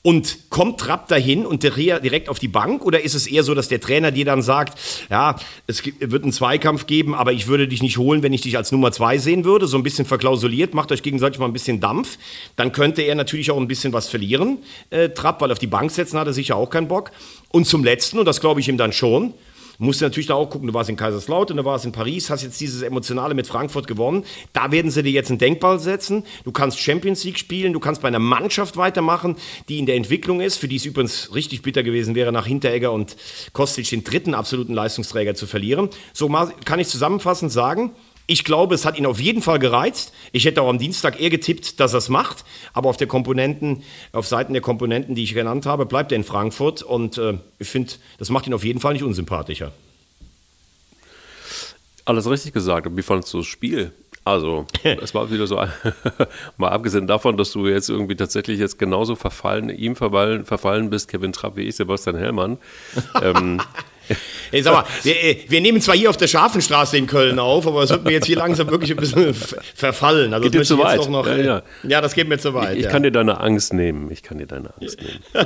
Speaker 1: Und kommt Trapp dahin und direkt auf die Bank? Oder ist es eher so, dass der Trainer dir dann sagt, ja, es wird einen Zweikampf geben, aber ich würde dich nicht holen, wenn ich dich als Nummer zwei sehen würde? So ein bisschen verklausuliert, macht euch gegenseitig mal ein bisschen Dampf. Dann könnte er natürlich auch ein bisschen was verlieren, äh, Trapp, weil auf die Bank setzen hat er sicher auch keinen Bock. Und zum Letzten, und das glaube ich ihm dann schon, musst du natürlich da auch gucken, du warst in Kaiserslautern, du warst in Paris, hast jetzt dieses Emotionale mit Frankfurt gewonnen. Da werden sie dir jetzt einen Denkball setzen. Du kannst Champions League spielen, du kannst bei einer Mannschaft weitermachen, die in der Entwicklung ist, für die es übrigens richtig bitter gewesen wäre, nach Hinteregger und Kostic den dritten absoluten Leistungsträger zu verlieren. So kann ich zusammenfassend sagen, ich glaube, es hat ihn auf jeden Fall gereizt. Ich hätte auch am Dienstag eher getippt, dass er es macht. Aber auf der Komponenten, auf Seiten der Komponenten, die ich genannt habe, bleibt er in Frankfurt. Und äh, ich finde, das macht ihn auf jeden Fall nicht unsympathischer.
Speaker 2: Alles richtig gesagt. Und wie fandest du das Spiel? Also, es war wieder so, mal abgesehen davon, dass du jetzt irgendwie tatsächlich jetzt genauso verfallen, ihm verfallen, verfallen bist, Kevin Trapp wie ich, Sebastian Hellmann. ähm,
Speaker 1: Hey, sag mal, wir, äh, wir, nehmen zwar hier auf der Schafenstraße in Köln auf, aber es wird mir jetzt hier langsam wirklich ein bisschen verfallen.
Speaker 2: Also geht dir zu weit.
Speaker 1: Noch, ja, ja. ja, das geht mir zu weit.
Speaker 2: Ich, ich
Speaker 1: ja.
Speaker 2: kann dir deine Angst nehmen. Ich kann dir deine Angst nehmen.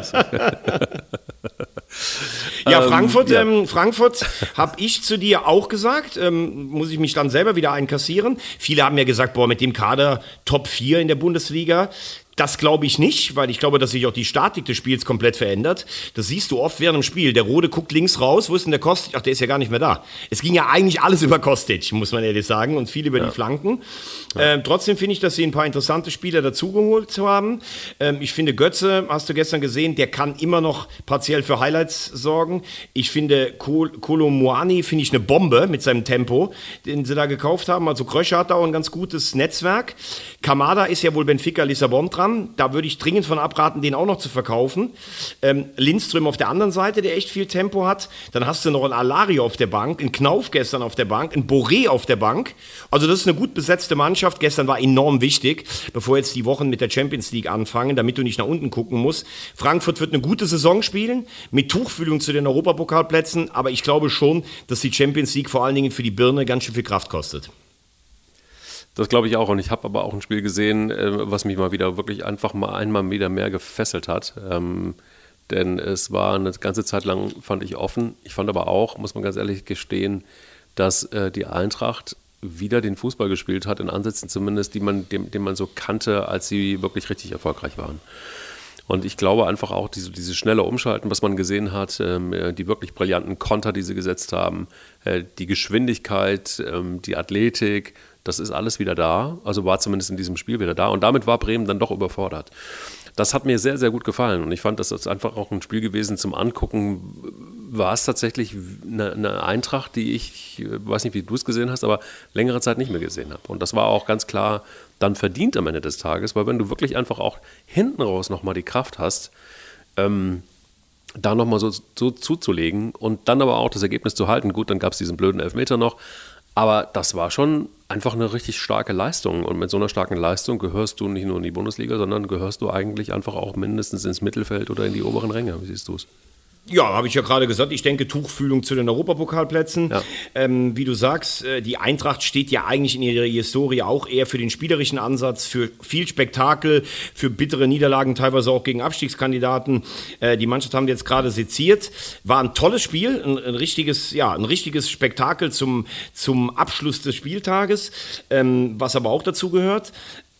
Speaker 1: ja, ähm, Frankfurt, ähm, ähm, Frankfurt habe ich zu dir auch gesagt, ähm, muss ich mich dann selber wieder einkassieren. Viele haben ja gesagt, boah, mit dem Kader Top 4 in der Bundesliga, das glaube ich nicht, weil ich glaube, dass sich auch die Statik des Spiels komplett verändert. Das siehst du oft während dem Spiel. Der Rode guckt links raus, wo ist denn der Kostic? Ach, der ist ja gar nicht mehr da. Es ging ja eigentlich alles über Kostic, muss man ehrlich sagen, und viel über ja. die Flanken. Ja. Ähm, trotzdem finde ich, dass sie ein paar interessante Spieler dazugeholt haben. Ähm, ich finde, Götze, hast du gestern gesehen, der kann immer noch partiell für Highlights sorgen. Ich finde, Kol Kolomuani finde ich eine Bombe mit seinem Tempo, den sie da gekauft haben. Also Krösche hat da auch ein ganz gutes Netzwerk. Kamada ist ja wohl Benfica Lissabon dran dran. Da würde ich dringend von abraten, den auch noch zu verkaufen. Ähm, Lindström auf der anderen Seite, der echt viel Tempo hat. Dann hast du noch einen Alario auf der Bank, einen Knauf gestern auf der Bank, einen Boré auf der Bank. Also das ist eine gut besetzte Mannschaft. Gestern war enorm wichtig, bevor jetzt die Wochen mit der Champions League anfangen, damit du nicht nach unten gucken musst. Frankfurt wird eine gute Saison spielen, mit Tuchfühlung zu den Europapokalplätzen. Aber ich glaube schon, dass die Champions League vor allen Dingen für die Birne ganz schön viel Kraft kostet.
Speaker 2: Das glaube ich auch. Und ich habe aber auch ein Spiel gesehen, äh, was mich mal wieder wirklich einfach mal einmal wieder mehr gefesselt hat. Ähm, denn es war eine ganze Zeit lang, fand ich offen. Ich fand aber auch, muss man ganz ehrlich gestehen, dass äh, die Eintracht wieder den Fußball gespielt hat, in Ansätzen zumindest, die man, den, den man so kannte, als sie wirklich richtig erfolgreich waren. Und ich glaube einfach auch, diese, diese schnelle Umschalten, was man gesehen hat, ähm, die wirklich brillanten Konter, die sie gesetzt haben, äh, die Geschwindigkeit, ähm, die Athletik, das ist alles wieder da, also war zumindest in diesem Spiel wieder da. Und damit war Bremen dann doch überfordert. Das hat mir sehr, sehr gut gefallen. Und ich fand, das ist einfach auch ein Spiel gewesen zum Angucken. War es tatsächlich eine, Eintracht, die ich, ich weiß nicht, wie du es gesehen hast, aber längere Zeit nicht mehr gesehen habe. Und das war auch ganz klar dann verdient am Ende des Tages, weil wenn du wirklich einfach auch hinten raus nochmal die Kraft hast, ähm, da nochmal so, so zuzulegen und dann aber auch das Ergebnis zu halten. Gut, dann gab es diesen blöden Elfmeter noch, aber das war schon einfach eine richtig starke Leistung. Und mit so einer starken Leistung gehörst du nicht nur in die Bundesliga, sondern gehörst du eigentlich einfach auch mindestens ins Mittelfeld oder in die oberen Ränge. Wie siehst du es?
Speaker 1: Ja, habe ich ja gerade gesagt. Ich denke, Tuchfühlung zu den Europapokalplätzen. Ja. Ähm, wie du sagst, äh, die Eintracht steht ja eigentlich in ihrer Historie auch eher für den spielerischen Ansatz, für viel Spektakel, für bittere Niederlagen, teilweise auch gegen Abstiegskandidaten. Äh, die Mannschaft haben jetzt gerade seziert. War ein tolles Spiel, ein, ein, richtiges, ja, ein richtiges Spektakel zum, zum Abschluss des Spieltages, ähm, was aber auch dazu gehört.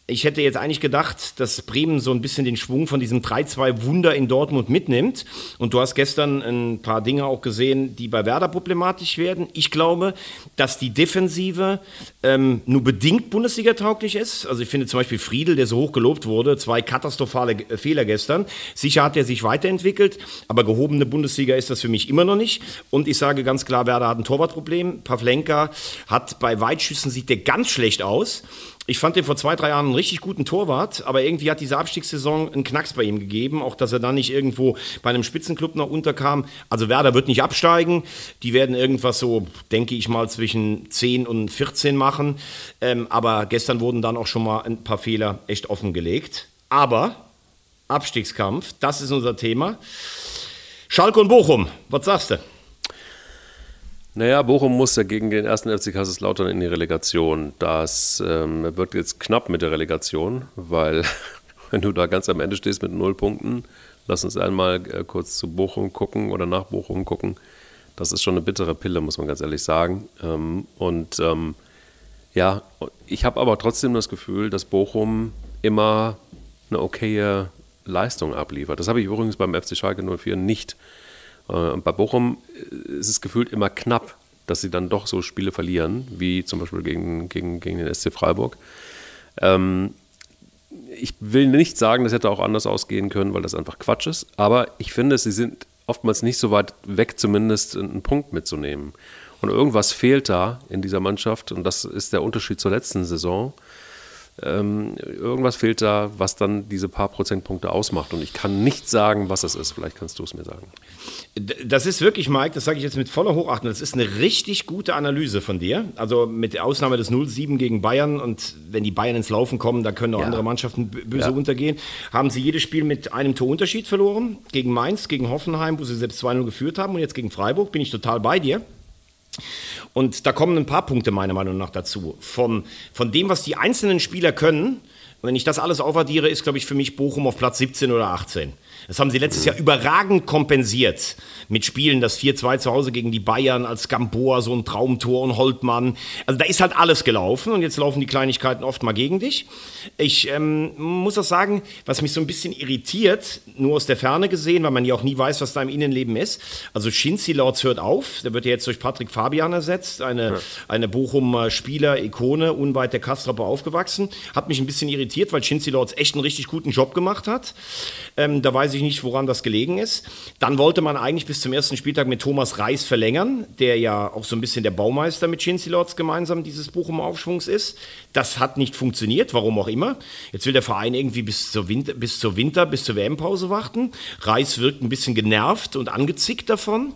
Speaker 1: Ich hätte jetzt eigentlich gedacht, dass Bremen so ein bisschen den Schwung von diesem 3-2-Wunder in Dortmund mitnimmt. Und du hast gestern ein paar Dinge auch gesehen, die bei Werder problematisch werden. Ich glaube, dass die Defensive ähm, nur bedingt Bundesliga-tauglich ist. Also ich finde zum Beispiel Friedel, der so hoch gelobt wurde, zwei katastrophale Fehler gestern. Sicher hat er sich weiterentwickelt, aber gehobene Bundesliga ist das für mich immer noch nicht. Und ich sage ganz klar, Werder hat ein Torwartproblem. Pavlenka hat bei Weitschüssen sieht der ganz schlecht aus. Ich fand den vor zwei, drei Jahren einen richtig guten Torwart, aber irgendwie hat diese Abstiegssaison einen Knacks bei ihm gegeben, auch dass er dann nicht irgendwo bei einem Spitzenclub noch unterkam. Also Werder wird nicht absteigen, die werden irgendwas so, denke ich mal, zwischen 10 und 14 machen. Ähm, aber gestern wurden dann auch schon mal ein paar Fehler echt offengelegt. Aber Abstiegskampf, das ist unser Thema. Schalke und Bochum, was sagst du?
Speaker 2: Naja, Bochum muss ja gegen den ersten FC Kaiserslautern in die Relegation. Das ähm, wird jetzt knapp mit der Relegation, weil wenn du da ganz am Ende stehst mit null Punkten, lass uns einmal äh, kurz zu Bochum gucken oder nach Bochum gucken. Das ist schon eine bittere Pille, muss man ganz ehrlich sagen. Ähm, und ähm, ja, ich habe aber trotzdem das Gefühl, dass Bochum immer eine okaye Leistung abliefert. Das habe ich übrigens beim FC Schalke 04 nicht. Äh, und bei Bochum ist es gefühlt immer knapp, dass sie dann doch so Spiele verlieren, wie zum Beispiel gegen, gegen, gegen den SC Freiburg. Ähm, ich will nicht sagen, das hätte auch anders ausgehen können, weil das einfach Quatsch ist, aber ich finde, sie sind oftmals nicht so weit weg, zumindest einen Punkt mitzunehmen. Und irgendwas fehlt da in dieser Mannschaft und das ist der Unterschied zur letzten Saison. Ähm, irgendwas fehlt da, was dann diese paar Prozentpunkte ausmacht. Und ich kann nicht sagen, was es ist. Vielleicht kannst du es mir sagen.
Speaker 1: Das ist wirklich, Mike, das sage ich jetzt mit voller Hochachtung, das ist eine richtig gute Analyse von dir. Also mit Ausnahme des 0-7 gegen Bayern und wenn die Bayern ins Laufen kommen, da können auch ja. andere Mannschaften böse ja. untergehen, haben sie jedes Spiel mit einem Torunterschied verloren. Gegen Mainz, gegen Hoffenheim, wo sie selbst 2-0 geführt haben und jetzt gegen Freiburg bin ich total bei dir. Und da kommen ein paar Punkte meiner Meinung nach dazu. Von, von dem, was die einzelnen Spieler können, wenn ich das alles aufaddiere, ist, glaube ich, für mich Bochum auf Platz 17 oder 18. Das haben sie letztes Jahr überragend kompensiert mit Spielen, das 4-2 zu Hause gegen die Bayern, als Gamboa so ein Traumtor und Holtmann. Also da ist halt alles gelaufen und jetzt laufen die Kleinigkeiten oft mal gegen dich. Ich ähm, muss auch sagen, was mich so ein bisschen irritiert, nur aus der Ferne gesehen, weil man ja auch nie weiß, was da im Innenleben ist. Also Shinzi Lords hört auf, der wird ja jetzt durch Patrick Fabian ersetzt, eine, ja. eine Bochumer Spieler-Ikone, unweit der Kastrapper aufgewachsen. Hat mich ein bisschen irritiert, weil Shinzi Lords echt einen richtig guten Job gemacht hat. Ähm, da weiß ich nicht, woran das gelegen ist. Dann wollte man eigentlich bis zum ersten Spieltag mit Thomas Reis verlängern, der ja auch so ein bisschen der Baumeister mit Shinzi Lords gemeinsam dieses Bochumer Aufschwungs ist. Das hat nicht funktioniert, warum auch immer. Jetzt will der Verein irgendwie bis zur Winter, bis zur, Winter, bis zur WM-Pause warten. Reis wirkt ein bisschen genervt und angezickt davon.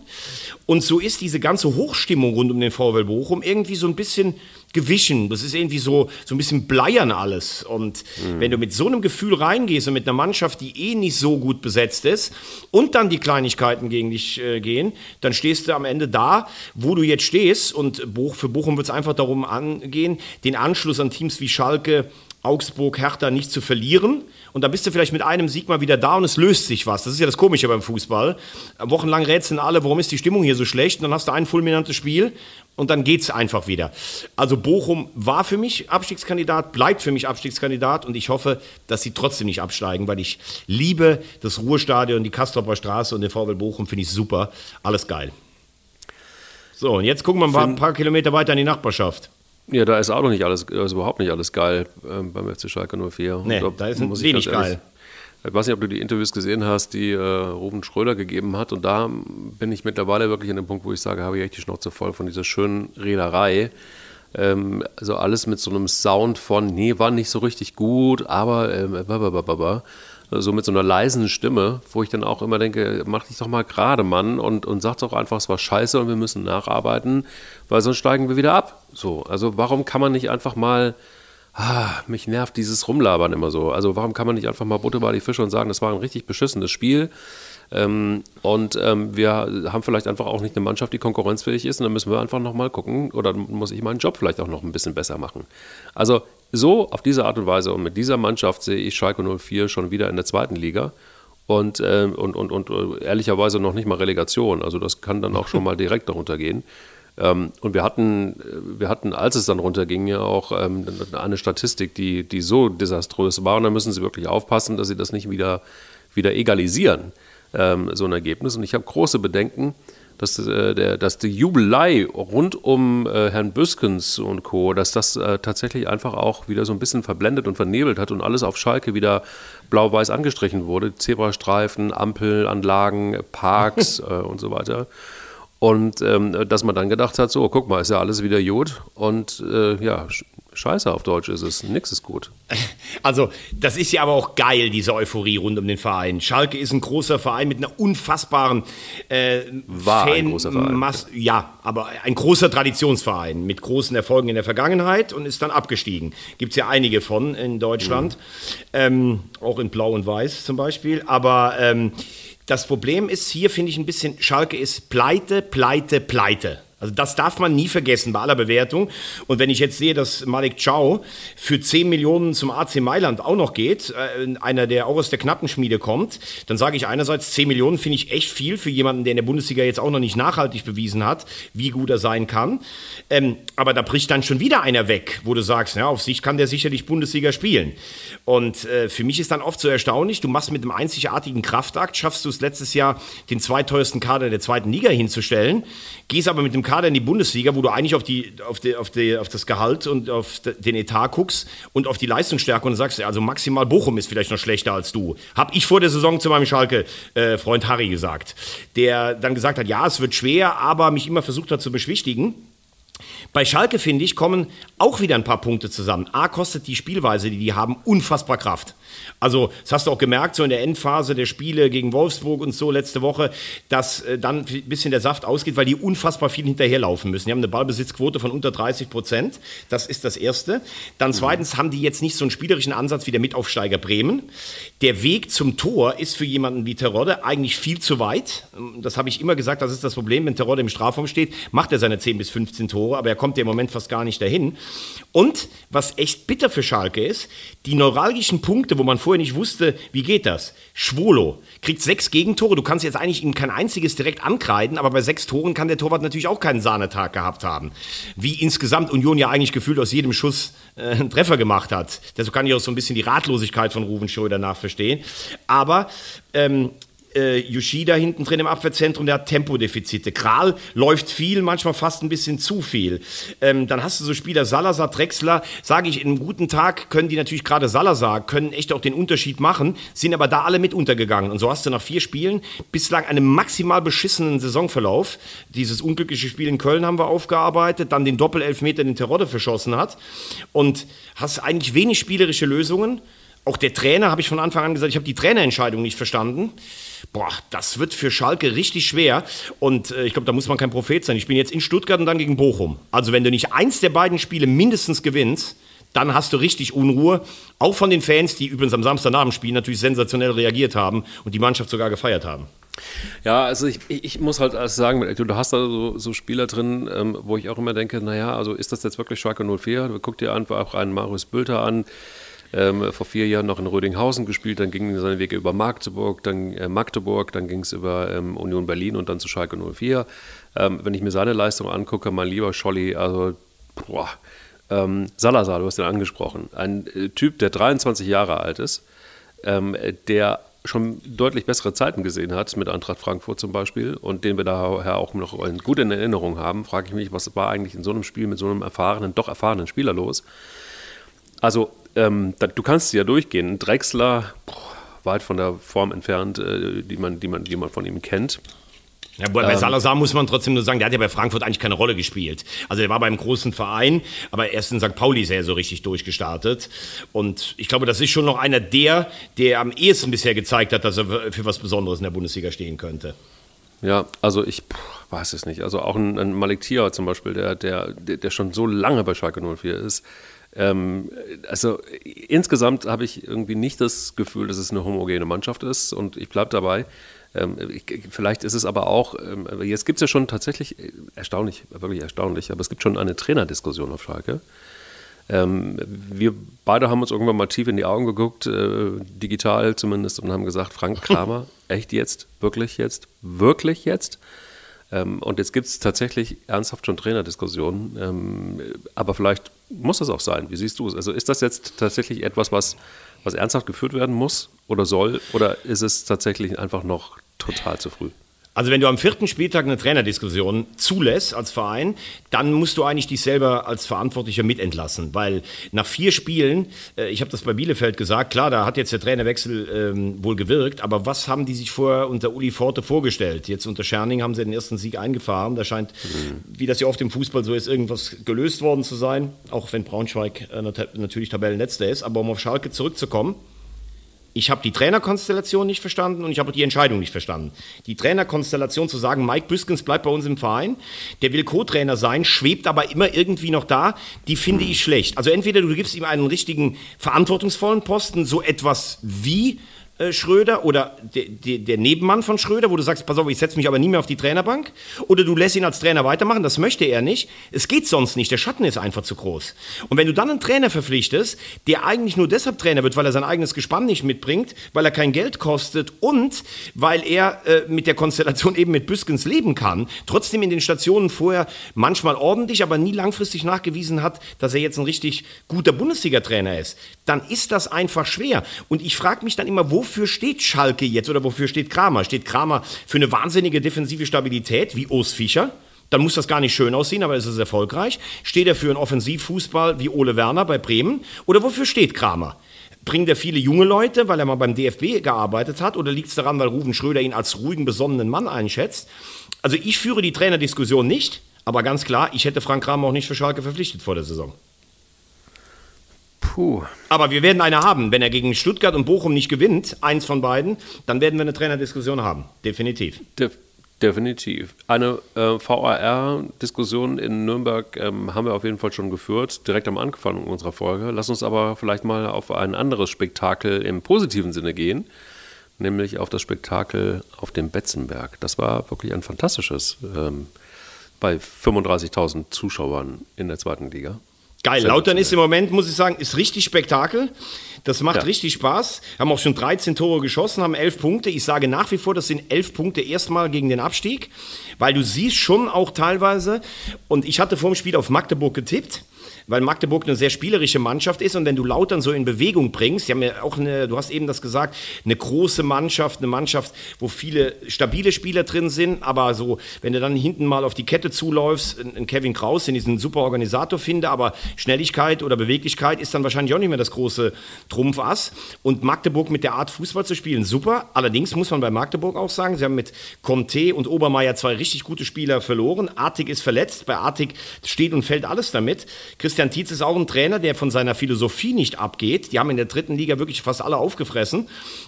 Speaker 1: Und so ist diese ganze Hochstimmung rund um den VfL Bochum irgendwie so ein bisschen gewichen. Das ist irgendwie so, so ein bisschen bleiern alles. Und mhm. wenn du mit so einem Gefühl reingehst und mit einer Mannschaft, die eh nicht so gut besetzt ist, und dann die Kleinigkeiten gegen dich äh, gehen, dann stehst du am Ende da, wo du jetzt stehst. Und Buch, für Bochum wird es einfach darum angehen, den Anschluss an Teams wie Schalke, Augsburg, Hertha nicht zu verlieren. Und dann bist du vielleicht mit einem Sieg mal wieder da und es löst sich was. Das ist ja das Komische beim Fußball. Wochenlang rätseln alle, warum ist die Stimmung hier so schlecht? Und dann hast du ein fulminantes Spiel und dann geht es einfach wieder. Also Bochum war für mich Abstiegskandidat, bleibt für mich Abstiegskandidat und ich hoffe, dass sie trotzdem nicht absteigen, weil ich liebe das Ruhestadion, die Kastropper Straße und den VW Bochum, finde ich super. Alles geil. So, und jetzt gucken wir mal ein paar Kilometer weiter in die Nachbarschaft.
Speaker 2: Ja, da ist auch noch nicht alles, also überhaupt nicht alles geil ähm, beim FC Schalke 04.
Speaker 1: Nee, da ist muss wenig geil.
Speaker 2: Ich weiß nicht, ob du die Interviews gesehen hast, die äh, Ruben Schröder gegeben hat. Und da bin ich mittlerweile wirklich an dem Punkt, wo ich sage, habe ich echt die Schnauze voll von dieser schönen Reederei. Ähm, also alles mit so einem Sound von, nee, war nicht so richtig gut, aber ähm, so mit so einer leisen Stimme, wo ich dann auch immer denke, mach dich doch mal gerade, Mann, und, und sag doch einfach, es war scheiße und wir müssen nacharbeiten, weil sonst steigen wir wieder ab. So, also warum kann man nicht einfach mal, ah, mich nervt dieses Rumlabern immer so. Also warum kann man nicht einfach mal Butter bei die Fische und sagen, das war ein richtig beschissenes Spiel. Ähm, und ähm, wir haben vielleicht einfach auch nicht eine Mannschaft, die konkurrenzfähig ist. Und dann müssen wir einfach nochmal gucken, oder muss ich meinen Job vielleicht auch noch ein bisschen besser machen. Also so auf diese Art und Weise und mit dieser Mannschaft sehe ich Schalke 04 schon wieder in der zweiten Liga. Und, äh, und, und, und äh, ehrlicherweise noch nicht mal Relegation. Also das kann dann auch schon mal direkt darunter gehen. Ähm, und wir hatten, wir hatten, als es dann runterging, ja auch ähm, eine Statistik, die, die so desaströs war. Und da müssen Sie wirklich aufpassen, dass Sie das nicht wieder, wieder egalisieren, ähm, so ein Ergebnis. Und ich habe große Bedenken, dass, äh, der, dass die Jubelei rund um äh, Herrn Büskens und Co., dass das äh, tatsächlich einfach auch wieder so ein bisschen verblendet und vernebelt hat und alles auf Schalke wieder blau-weiß angestrichen wurde. Zebrastreifen, Ampelanlagen, Parks äh, und so weiter. Und ähm, dass man dann gedacht hat, so, guck mal, ist ja alles wieder Jod. Und äh, ja, scheiße auf Deutsch ist es. Nix ist gut.
Speaker 1: Also, das ist ja aber auch geil, diese Euphorie rund um den Verein. Schalke ist ein großer Verein mit einer unfassbaren
Speaker 2: äh, War Fan ein großer Verein.
Speaker 1: Mas ja, aber ein großer Traditionsverein mit großen Erfolgen in der Vergangenheit und ist dann abgestiegen. Gibt es ja einige von in Deutschland. Mhm. Ähm, auch in Blau und Weiß zum Beispiel. Aber ähm, das Problem ist hier, finde ich ein bisschen, Schalke ist pleite, pleite, pleite. Also das darf man nie vergessen bei aller Bewertung. Und wenn ich jetzt sehe, dass Malik Chow für 10 Millionen zum AC Mailand auch noch geht, äh, einer, der auch aus der Knappenschmiede kommt, dann sage ich einerseits, 10 Millionen finde ich echt viel für jemanden, der in der Bundesliga jetzt auch noch nicht nachhaltig bewiesen hat, wie gut er sein kann. Ähm, aber da bricht dann schon wieder einer weg, wo du sagst, ja, auf sich kann der sicherlich Bundesliga spielen. Und äh, für mich ist dann oft so erstaunlich, du machst mit einem einzigartigen Kraftakt, schaffst du es letztes Jahr, den zweiteuersten Kader der zweiten Liga hinzustellen, gehst aber mit dem Kader in die Bundesliga, wo du eigentlich auf, die, auf, die, auf, die, auf das Gehalt und auf den Etat guckst und auf die Leistungsstärke und sagst, also maximal Bochum ist vielleicht noch schlechter als du. Hab ich vor der Saison zu meinem Schalke-Freund äh, Harry gesagt, der dann gesagt hat, ja, es wird schwer, aber mich immer versucht hat zu beschwichtigen. Bei Schalke, finde ich, kommen auch wieder ein paar Punkte zusammen. A, kostet die Spielweise, die die haben, unfassbar Kraft. Also, das hast du auch gemerkt, so in der Endphase der Spiele gegen Wolfsburg und so letzte Woche, dass äh, dann ein bisschen der Saft ausgeht, weil die unfassbar viel hinterherlaufen müssen. Die haben eine Ballbesitzquote von unter 30 Prozent. Das ist das Erste. Dann zweitens haben die jetzt nicht so einen spielerischen Ansatz wie der Mitaufsteiger Bremen. Der Weg zum Tor ist für jemanden wie Terodde eigentlich viel zu weit. Das habe ich immer gesagt, das ist das Problem, wenn Terodde im Strafraum steht, macht er seine 10 bis 15 Tore, aber er kommt ja im Moment fast gar nicht dahin. Und was echt bitter für Schalke ist, die neuralgischen Punkte, wo man vorher nicht wusste, wie geht das? Schwolo kriegt sechs Gegentore. Du kannst jetzt eigentlich ihm kein einziges direkt ankreiden, aber bei sechs Toren kann der Torwart natürlich auch keinen Sahnetag gehabt haben. Wie insgesamt Union ja eigentlich gefühlt aus jedem Schuss äh, einen Treffer gemacht hat. Deshalb kann ich auch so ein bisschen die Ratlosigkeit von Ruben Schröder nachverstehen. Aber ähm, äh, Yoshida hinten drin im Abwehrzentrum, der hat Tempodefizite. Kral läuft viel, manchmal fast ein bisschen zu viel. Ähm, dann hast du so Spieler Salazar, Drexler, sage ich, in einem guten Tag können die natürlich gerade Salazar, können echt auch den Unterschied machen, sind aber da alle mit untergegangen. Und so hast du nach vier Spielen bislang einen maximal beschissenen Saisonverlauf. Dieses unglückliche Spiel in Köln haben wir aufgearbeitet, dann den Doppelelfmeter, den Terodde verschossen hat. Und hast eigentlich wenig spielerische Lösungen. Auch der Trainer, habe ich von Anfang an gesagt, ich habe die Trainerentscheidung nicht verstanden. Boah, das wird für Schalke richtig schwer. Und äh, ich glaube, da muss man kein Prophet sein. Ich bin jetzt in Stuttgart und dann gegen Bochum. Also wenn du nicht eins der beiden Spiele mindestens gewinnst, dann hast du richtig Unruhe. Auch von den Fans, die übrigens am Samstagabend spielen, natürlich sensationell reagiert haben und die Mannschaft sogar gefeiert haben.
Speaker 2: Ja, also ich, ich muss halt sagen, du hast da so, so Spieler drin, ähm, wo ich auch immer denke, naja, also ist das jetzt wirklich Schalke 04? Guck dir einfach auch einen Marius Bülter an, ähm, vor vier Jahren noch in Rödinghausen gespielt, dann gingen seine Wege über Magdeburg, dann äh, Magdeburg, dann ging es über ähm, Union Berlin und dann zu Schalke 04. Ähm, wenn ich mir seine Leistung angucke, mein lieber Scholli, also boah, ähm, Salazar, du hast ihn angesprochen, ein äh, Typ, der 23 Jahre alt ist, ähm, der schon deutlich bessere Zeiten gesehen hat, mit Eintracht Frankfurt zum Beispiel, und den wir daher auch noch gut in Erinnerung haben, frage ich mich, was war eigentlich in so einem Spiel mit so einem erfahrenen, doch erfahrenen Spieler los? Also ähm, da, du kannst ja durchgehen. Drexler, boah, weit von der Form entfernt, äh, die, man, die, man, die man von ihm kennt.
Speaker 1: Ja, bei ähm, Salazar muss man trotzdem nur sagen, der hat ja bei Frankfurt eigentlich keine Rolle gespielt. Also er war beim großen Verein, aber erst in St. Pauli ist er so richtig durchgestartet. Und ich glaube, das ist schon noch einer der, der am ehesten bisher gezeigt hat, dass er für was Besonderes in der Bundesliga stehen könnte.
Speaker 2: Ja, also ich pff, weiß es nicht. Also auch ein, ein Malik Tia zum Beispiel, der, der, der schon so lange bei Schalke 04 ist, ähm, also insgesamt habe ich irgendwie nicht das Gefühl, dass es eine homogene Mannschaft ist und ich bleibe dabei. Ähm, ich, vielleicht ist es aber auch, ähm, jetzt gibt es ja schon tatsächlich, äh, erstaunlich, wirklich erstaunlich, aber es gibt schon eine Trainerdiskussion auf Schalke. Ähm, wir beide haben uns irgendwann mal tief in die Augen geguckt, äh, digital zumindest, und haben gesagt, Frank Kramer, echt jetzt? Wirklich jetzt? Wirklich jetzt? Ähm, und jetzt gibt es tatsächlich ernsthaft schon Trainerdiskussionen. Ähm, aber vielleicht muss das auch sein. Wie siehst du es? Also ist das jetzt tatsächlich etwas, was, was ernsthaft geführt werden muss oder soll? Oder ist es tatsächlich einfach noch total zu früh?
Speaker 1: Also wenn du am vierten Spieltag eine Trainerdiskussion zulässt als Verein, dann musst du eigentlich dich selber als Verantwortlicher mitentlassen, weil nach vier Spielen, äh, ich habe das bei Bielefeld gesagt, klar, da hat jetzt der Trainerwechsel ähm, wohl gewirkt, aber was haben die sich vorher unter Uli Forte vorgestellt? Jetzt unter Scherning haben sie den ersten Sieg eingefahren, da scheint, mhm. wie das ja oft im Fußball so ist, irgendwas gelöst worden zu sein, auch wenn Braunschweig äh, natürlich Tabellenletzter ist, aber um auf Schalke zurückzukommen, ich habe die Trainerkonstellation nicht verstanden und ich habe die Entscheidung nicht verstanden. Die Trainerkonstellation zu sagen, Mike Büskens bleibt bei uns im Verein, der will Co-Trainer sein, schwebt aber immer irgendwie noch da, die finde ich schlecht. Also entweder du gibst ihm einen richtigen verantwortungsvollen Posten, so etwas wie äh, Schröder oder der, der, der, Nebenmann von Schröder, wo du sagst, pass auf, ich setze mich aber nie mehr auf die Trainerbank. Oder du lässt ihn als Trainer weitermachen, das möchte er nicht. Es geht sonst nicht, der Schatten ist einfach zu groß. Und wenn du dann einen Trainer verpflichtest, der eigentlich nur deshalb Trainer wird, weil er sein eigenes Gespann nicht mitbringt, weil er kein Geld kostet und weil er äh, mit der Konstellation eben mit Büskens leben kann, trotzdem in den Stationen vorher manchmal ordentlich, aber nie langfristig nachgewiesen hat, dass er jetzt ein richtig guter Bundesliga-Trainer ist, dann ist das einfach schwer. Und ich frage mich dann immer, wofür wofür steht Schalke jetzt oder wofür steht Kramer? Steht Kramer für eine wahnsinnige defensive Stabilität wie Urs Fischer? Dann muss das gar nicht schön aussehen, aber es ist erfolgreich. Steht er für einen Offensivfußball wie Ole Werner bei Bremen? Oder wofür steht Kramer? Bringt er viele junge Leute, weil er mal beim DFB gearbeitet hat? Oder liegt es daran, weil Ruben Schröder ihn als ruhigen, besonnenen Mann einschätzt? Also ich führe die Trainerdiskussion nicht, Aber ganz klar, ich hätte Frank Kramer auch nicht für Schalke verpflichtet vor der Saison.
Speaker 2: Puh.
Speaker 1: Aber wir werden eine haben. Wenn er gegen Stuttgart und Bochum nicht gewinnt, eins von beiden, dann werden wir eine Trainerdiskussion haben. Definitiv.
Speaker 2: De definitiv. Eine äh, VAR-Diskussion in Nürnberg ähm, haben wir auf jeden Fall schon geführt, direkt am Anfang unserer Folge. Lass uns aber vielleicht mal auf ein anderes Spektakel im positiven Sinne gehen, nämlich auf das Spektakel auf dem Betzenberg. Das war wirklich ein fantastisches ähm, bei 35.000 Zuschauern in der zweiten Liga.
Speaker 1: Geil, Lautern ist im Moment, muss ich sagen, ist richtig Spektakel. Das macht ja. richtig Spaß. Haben auch schon 13 Tore geschossen, haben 11 Punkte. Ich sage nach wie vor, das sind 11 Punkte erstmal gegen den Abstieg, weil du siehst schon auch teilweise, und ich hatte vor dem Spiel auf Magdeburg getippt, weil Magdeburg eine sehr spielerische Mannschaft ist und wenn du Lautern so in Bewegung bringst, die haben ja auch eine, du hast eben das gesagt, eine große Mannschaft, eine Mannschaft, wo viele stabile Spieler drin sind, aber so, wenn du dann hinten mal auf die Kette zuläufst, einen Kevin Kraus, den ich einen super Organisator finde, aber Schnelligkeit oder Beweglichkeit ist dann wahrscheinlich auch nicht mehr das große Trumpfass und Magdeburg mit der Art Fußball zu spielen, super. Allerdings muss man bei Magdeburg auch sagen, sie haben mit Conte und Obermeier zwei richtig gute Spieler verloren. Artig ist verletzt, bei Artig steht und fällt alles damit. Christian Tietz ist auch ein Trainer, der von seiner Philosophie nicht abgeht. Die haben in der dritten Liga wirklich fast alle aufgefressen.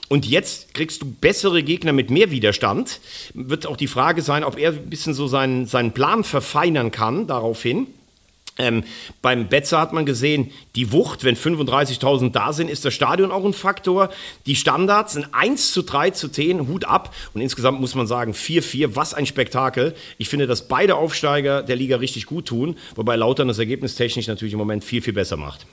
Speaker 1: Und jetzt kriegst du bessere Gegner mit mehr Widerstand. Wird auch die Frage sein, ob er ein bisschen so seinen, seinen Plan verfeinern kann daraufhin. Ähm, beim Betzer hat man gesehen, die Wucht, wenn 35.000 da sind, ist das Stadion auch ein Faktor. Die Standards sind 1 zu 3 zu 10, Hut ab. Und insgesamt muss man sagen, 4-4, was ein Spektakel. Ich finde, dass beide Aufsteiger der Liga richtig gut tun, wobei Lautern das ergebnistechnisch natürlich im Moment viel, viel besser macht.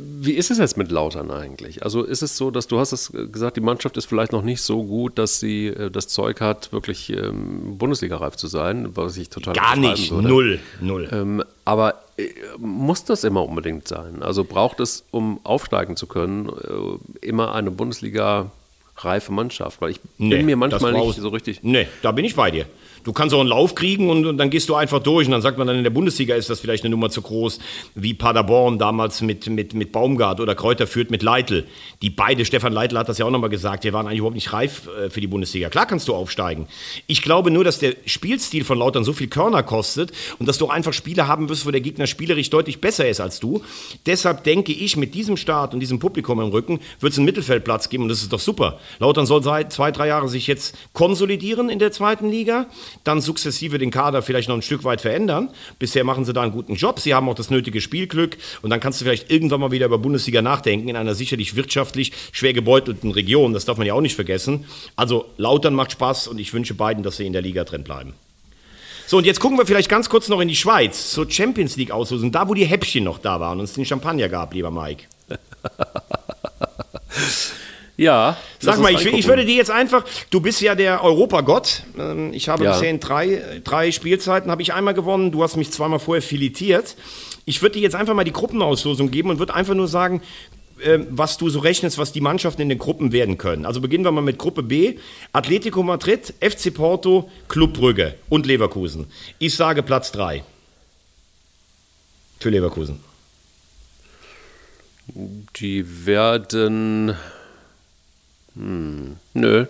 Speaker 2: Wie ist es jetzt mit Lautern eigentlich? Also ist es so, dass du hast es gesagt, die Mannschaft ist vielleicht noch nicht so gut, dass sie äh, das Zeug hat, wirklich ähm, Bundesliga-reif zu sein, was ich total
Speaker 1: Gar nicht, würde. null, null.
Speaker 2: Ähm, aber äh, muss das immer unbedingt sein? Also braucht es, um aufsteigen zu können, äh, immer eine Bundesliga-reife Mannschaft? Weil ich nee, bin mir manchmal nicht so richtig.
Speaker 1: Nee, da bin ich bei dir. Du kannst auch einen Lauf kriegen und, und, dann gehst du einfach durch und dann sagt man dann in der Bundesliga ist das vielleicht eine Nummer zu groß, wie Paderborn damals mit, mit, mit Baumgart oder Kräuter führt mit Leitl. Die beide, Stefan Leitl hat das ja auch nochmal gesagt, wir waren eigentlich überhaupt nicht reif äh, für die Bundesliga. Klar kannst du aufsteigen. Ich glaube nur, dass der Spielstil von Lautern so viel Körner kostet und dass du einfach Spiele haben wirst, wo der Gegner spielerisch deutlich besser ist als du. Deshalb denke ich, mit diesem Start und diesem Publikum im Rücken wird es einen Mittelfeldplatz geben und das ist doch super. Lautern soll seit zwei, drei Jahren sich jetzt konsolidieren in der zweiten Liga dann sukzessive den Kader vielleicht noch ein Stück weit verändern. Bisher machen sie da einen guten Job, sie haben auch das nötige Spielglück und dann kannst du vielleicht irgendwann mal wieder über Bundesliga nachdenken in einer sicherlich wirtschaftlich schwer gebeutelten Region. Das darf man ja auch nicht vergessen. Also Lautern macht Spaß und ich wünsche beiden, dass sie in der Liga drin bleiben. So, und jetzt gucken wir vielleicht ganz kurz noch in die Schweiz zur Champions League auslösen, da wo die Häppchen noch da waren und es den Champagner gab, lieber Mike.
Speaker 2: Ja.
Speaker 1: Sag mal, ich, ich, würde dir jetzt einfach, du bist ja der Europagott. Ähm, ich habe ja. bisher in drei, drei Spielzeiten habe ich einmal gewonnen. Du hast mich zweimal vorher filetiert. Ich würde dir jetzt einfach mal die Gruppenauslosung geben und würde einfach nur sagen, ähm, was du so rechnest, was die Mannschaften in den Gruppen werden können. Also beginnen wir mal mit Gruppe B. Atletico Madrid, FC Porto, Club Brügge und Leverkusen. Ich sage Platz 3 für Leverkusen.
Speaker 2: Die werden hm, nö.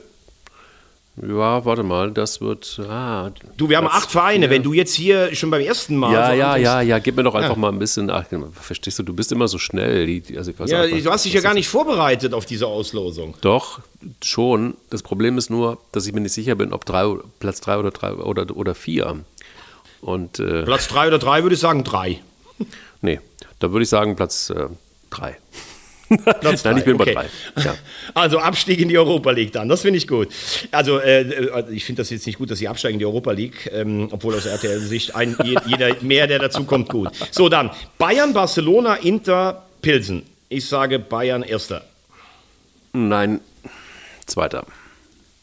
Speaker 2: Ja, warte mal, das wird. Ah,
Speaker 1: du, wir haben acht Vereine. Ja. Wenn du jetzt hier schon beim ersten Mal.
Speaker 2: Ja, so ja, ja, ja, gib mir doch einfach ja. mal ein bisschen. Ach, verstehst du, du bist immer so schnell.
Speaker 1: Also ja, einfach, du hast dich ja gar nicht vorbereitet auf diese Auslosung.
Speaker 2: Doch, schon. Das Problem ist nur, dass ich mir nicht sicher bin, ob drei, Platz drei oder drei oder, oder vier. Und, äh,
Speaker 1: Platz drei oder drei würde ich sagen drei.
Speaker 2: Nee, da würde ich sagen Platz äh, drei. Platz Nein, ich bin okay. bei drei. Ja.
Speaker 1: Also Abstieg in die Europa League dann, das finde ich gut. Also äh, äh ich finde das jetzt nicht gut, dass sie absteigen in die Europa League, ähm, obwohl aus RTL-Sicht jeder mehr, der dazu kommt, gut. So, dann Bayern, Barcelona, Inter, Pilsen. Ich sage Bayern erster.
Speaker 2: Nein, zweiter.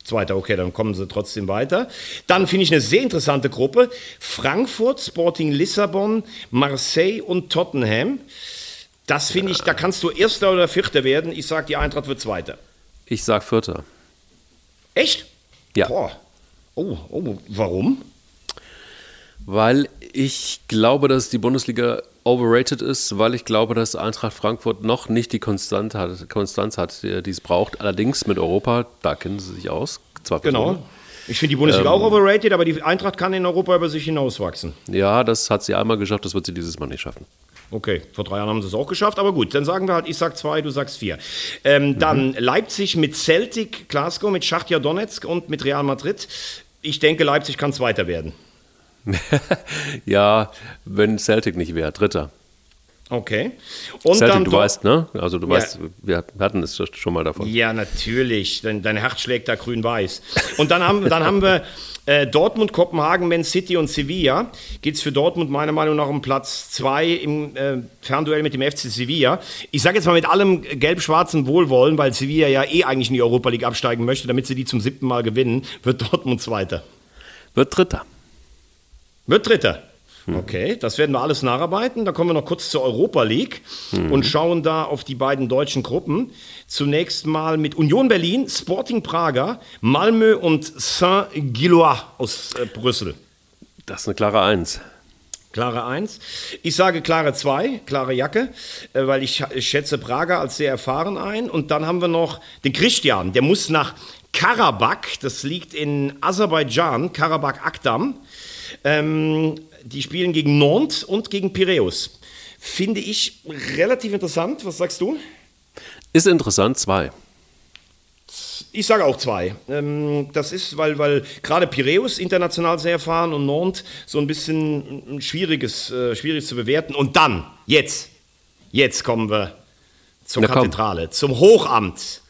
Speaker 1: Zweiter, okay, dann kommen sie trotzdem weiter. Dann finde ich eine sehr interessante Gruppe. Frankfurt, Sporting Lissabon, Marseille und Tottenham. Das finde ich, da kannst du Erster oder Vierter werden. Ich sage, die Eintracht wird Zweiter.
Speaker 2: Ich sage Vierter.
Speaker 1: Echt?
Speaker 2: Ja.
Speaker 1: Boah. Oh, oh, warum?
Speaker 2: Weil ich glaube, dass die Bundesliga overrated ist, weil ich glaube, dass Eintracht Frankfurt noch nicht die Konstanz hat, Konstanz hat die es braucht. Allerdings mit Europa, da kennen sie sich aus.
Speaker 1: Zwar genau. Ich finde die Bundesliga ähm, auch overrated, aber die Eintracht kann in Europa über sich hinauswachsen.
Speaker 2: Ja, das hat sie einmal geschafft, das wird sie dieses Mal nicht schaffen.
Speaker 1: Okay, vor drei Jahren haben sie es auch geschafft, aber gut, dann sagen wir halt, ich sag zwei, du sagst vier. Ähm, mhm. Dann Leipzig mit Celtic, Glasgow, mit Schachtja Donetsk und mit Real Madrid. Ich denke, Leipzig kann Zweiter werden.
Speaker 2: ja, wenn Celtic nicht wäre, Dritter.
Speaker 1: Okay.
Speaker 2: Und Celtic, dann du weißt, ne? Also du ja. weißt, wir hatten es schon mal davon.
Speaker 1: Ja, natürlich. Dein, dein Herz schlägt da grün-weiß. Und dann haben, dann haben wir äh, Dortmund, Kopenhagen, Man City und Sevilla. Geht es für Dortmund meiner Meinung nach um Platz 2 im äh, Fernduell mit dem FC Sevilla. Ich sage jetzt mal mit allem gelb-schwarzen Wohlwollen, weil Sevilla ja eh eigentlich in die Europa League absteigen möchte, damit sie die zum siebten Mal gewinnen, wird Dortmund Zweiter.
Speaker 2: Wird Dritter.
Speaker 1: Wird Dritter. Hm. Okay, das werden wir alles nacharbeiten. Da kommen wir noch kurz zur Europa League mhm. und schauen da auf die beiden deutschen Gruppen. Zunächst mal mit Union Berlin, Sporting Praga, Malmö und Saint-Gillois aus äh, Brüssel.
Speaker 2: Das ist eine klare Eins.
Speaker 1: Klare Eins. Ich sage klare Zwei, klare Jacke, äh, weil ich, ich schätze Praga als sehr erfahren ein. Und dann haben wir noch den Christian, der muss nach Karabakh, das liegt in Aserbaidschan, Karabakh Akdam. Ähm, die spielen gegen Nantes und gegen Piräus. Finde ich relativ interessant. Was sagst du?
Speaker 2: Ist interessant, zwei.
Speaker 1: Ich sage auch zwei. Ähm, das ist, weil, weil gerade Piräus international sehr erfahren und Nantes so ein bisschen schwieriges, äh, schwierig zu bewerten. Und dann, jetzt, jetzt kommen wir zur Na, Kathedrale, komm. zum Hochamt.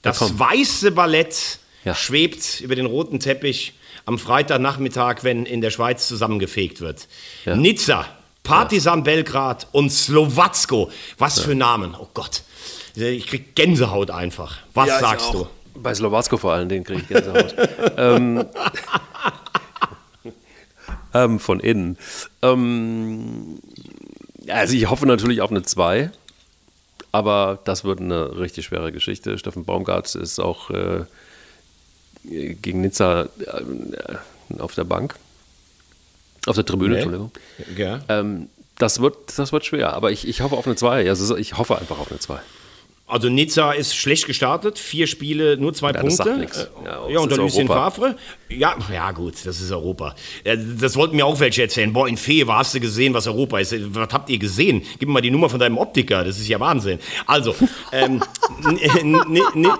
Speaker 1: Das weiße Ballett ja. schwebt über den roten Teppich am Freitagnachmittag, wenn in der Schweiz zusammengefegt wird. Ja. Nizza, Partisan ja. Belgrad und Slowacko. Was ja. für Namen, oh Gott. Ich krieg Gänsehaut einfach. Was ja, sagst du?
Speaker 2: Bei Slowacko vor allen Dingen kriege ich Gänsehaut. ähm, ähm, von innen. Ähm, also ich hoffe natürlich auf eine 2. Aber das wird eine richtig schwere Geschichte. Steffen Baumgart ist auch äh, gegen Nizza äh, auf der Bank. Auf der Tribüne, nee. Entschuldigung. Ja. Ähm, das, wird, das wird schwer, aber ich, ich hoffe auf eine 2. Also ich hoffe einfach auf eine 2.
Speaker 1: Also Nizza ist schlecht gestartet, vier Spiele, nur zwei ja, Punkte.
Speaker 2: Das
Speaker 1: ja, ja unter Lucien Favre. Ja, ja gut, das ist Europa. Das wollten mir auch welche erzählen. Boah, in Fever hast du gesehen, was Europa ist. Was habt ihr gesehen? Gib mir mal die Nummer von deinem Optiker, das ist ja Wahnsinn. Also, ähm,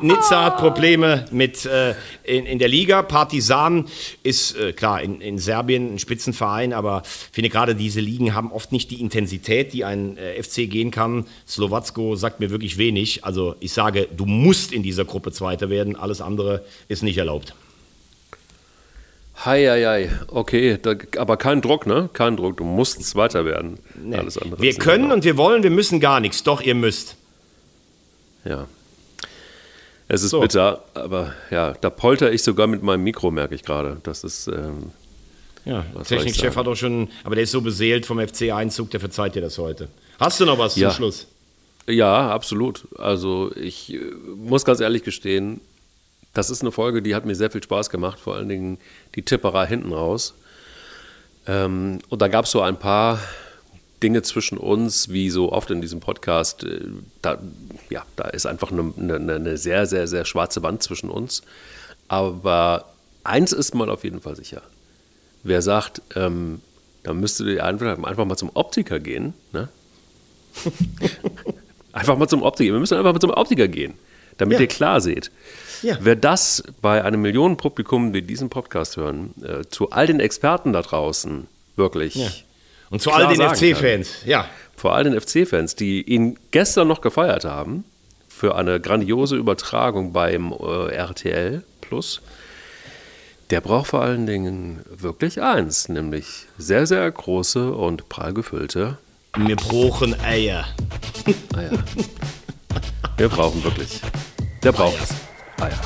Speaker 1: Nizza hat Probleme mit äh, in, in, der Liga. Partisan ist äh, klar in, in Serbien ein Spitzenverein, aber ich finde gerade diese Ligen haben oft nicht die Intensität, die ein äh, FC gehen kann. Slowacko sagt mir wirklich wenig. Also ich sage, du musst in dieser Gruppe Zweiter werden, alles andere ist nicht erlaubt.
Speaker 2: Heieiei, okay, da, aber kein Druck, ne? Kein Druck, du musst Zweiter werden.
Speaker 1: Nee. Alles andere wir können und wir wollen, wir müssen gar nichts, doch ihr müsst.
Speaker 2: Ja. Es ist so. bitter, aber ja, da polter ich sogar mit meinem Mikro, merke ich gerade. Das ist. Ähm,
Speaker 1: ja, Technikchef hat auch schon, aber der ist so beseelt vom FC-Einzug, der verzeiht dir das heute. Hast du noch was ja. zum Schluss?
Speaker 2: Ja, absolut. Also ich äh, muss ganz ehrlich gestehen, das ist eine Folge, die hat mir sehr viel Spaß gemacht, vor allen Dingen die Tipperei hinten raus. Ähm, und da gab es so ein paar Dinge zwischen uns, wie so oft in diesem Podcast. Äh, da, ja, da ist einfach eine, eine, eine sehr, sehr, sehr schwarze Wand zwischen uns. Aber eins ist mal auf jeden Fall sicher. Wer sagt, ähm, da müsste ihr einfach, einfach mal zum Optiker gehen, ne? Einfach mal zum Optiker. Wir müssen einfach mal zum Optiker gehen, damit ja. ihr klar seht. Ja. Wer das bei einem Millionenpublikum, die diesen Podcast hören, äh, zu all den Experten da draußen wirklich. Ja.
Speaker 1: Und zu all den FC-Fans, ja.
Speaker 2: Vor all den FC-Fans, die ihn gestern noch gefeiert haben für eine grandiose Übertragung beim äh, RTL Plus. Der braucht vor allen Dingen wirklich eins, nämlich sehr, sehr große und prall gefüllte
Speaker 1: wir brauchen Eier.
Speaker 2: Eier. Wir brauchen wirklich. Der braucht Eier. Eier.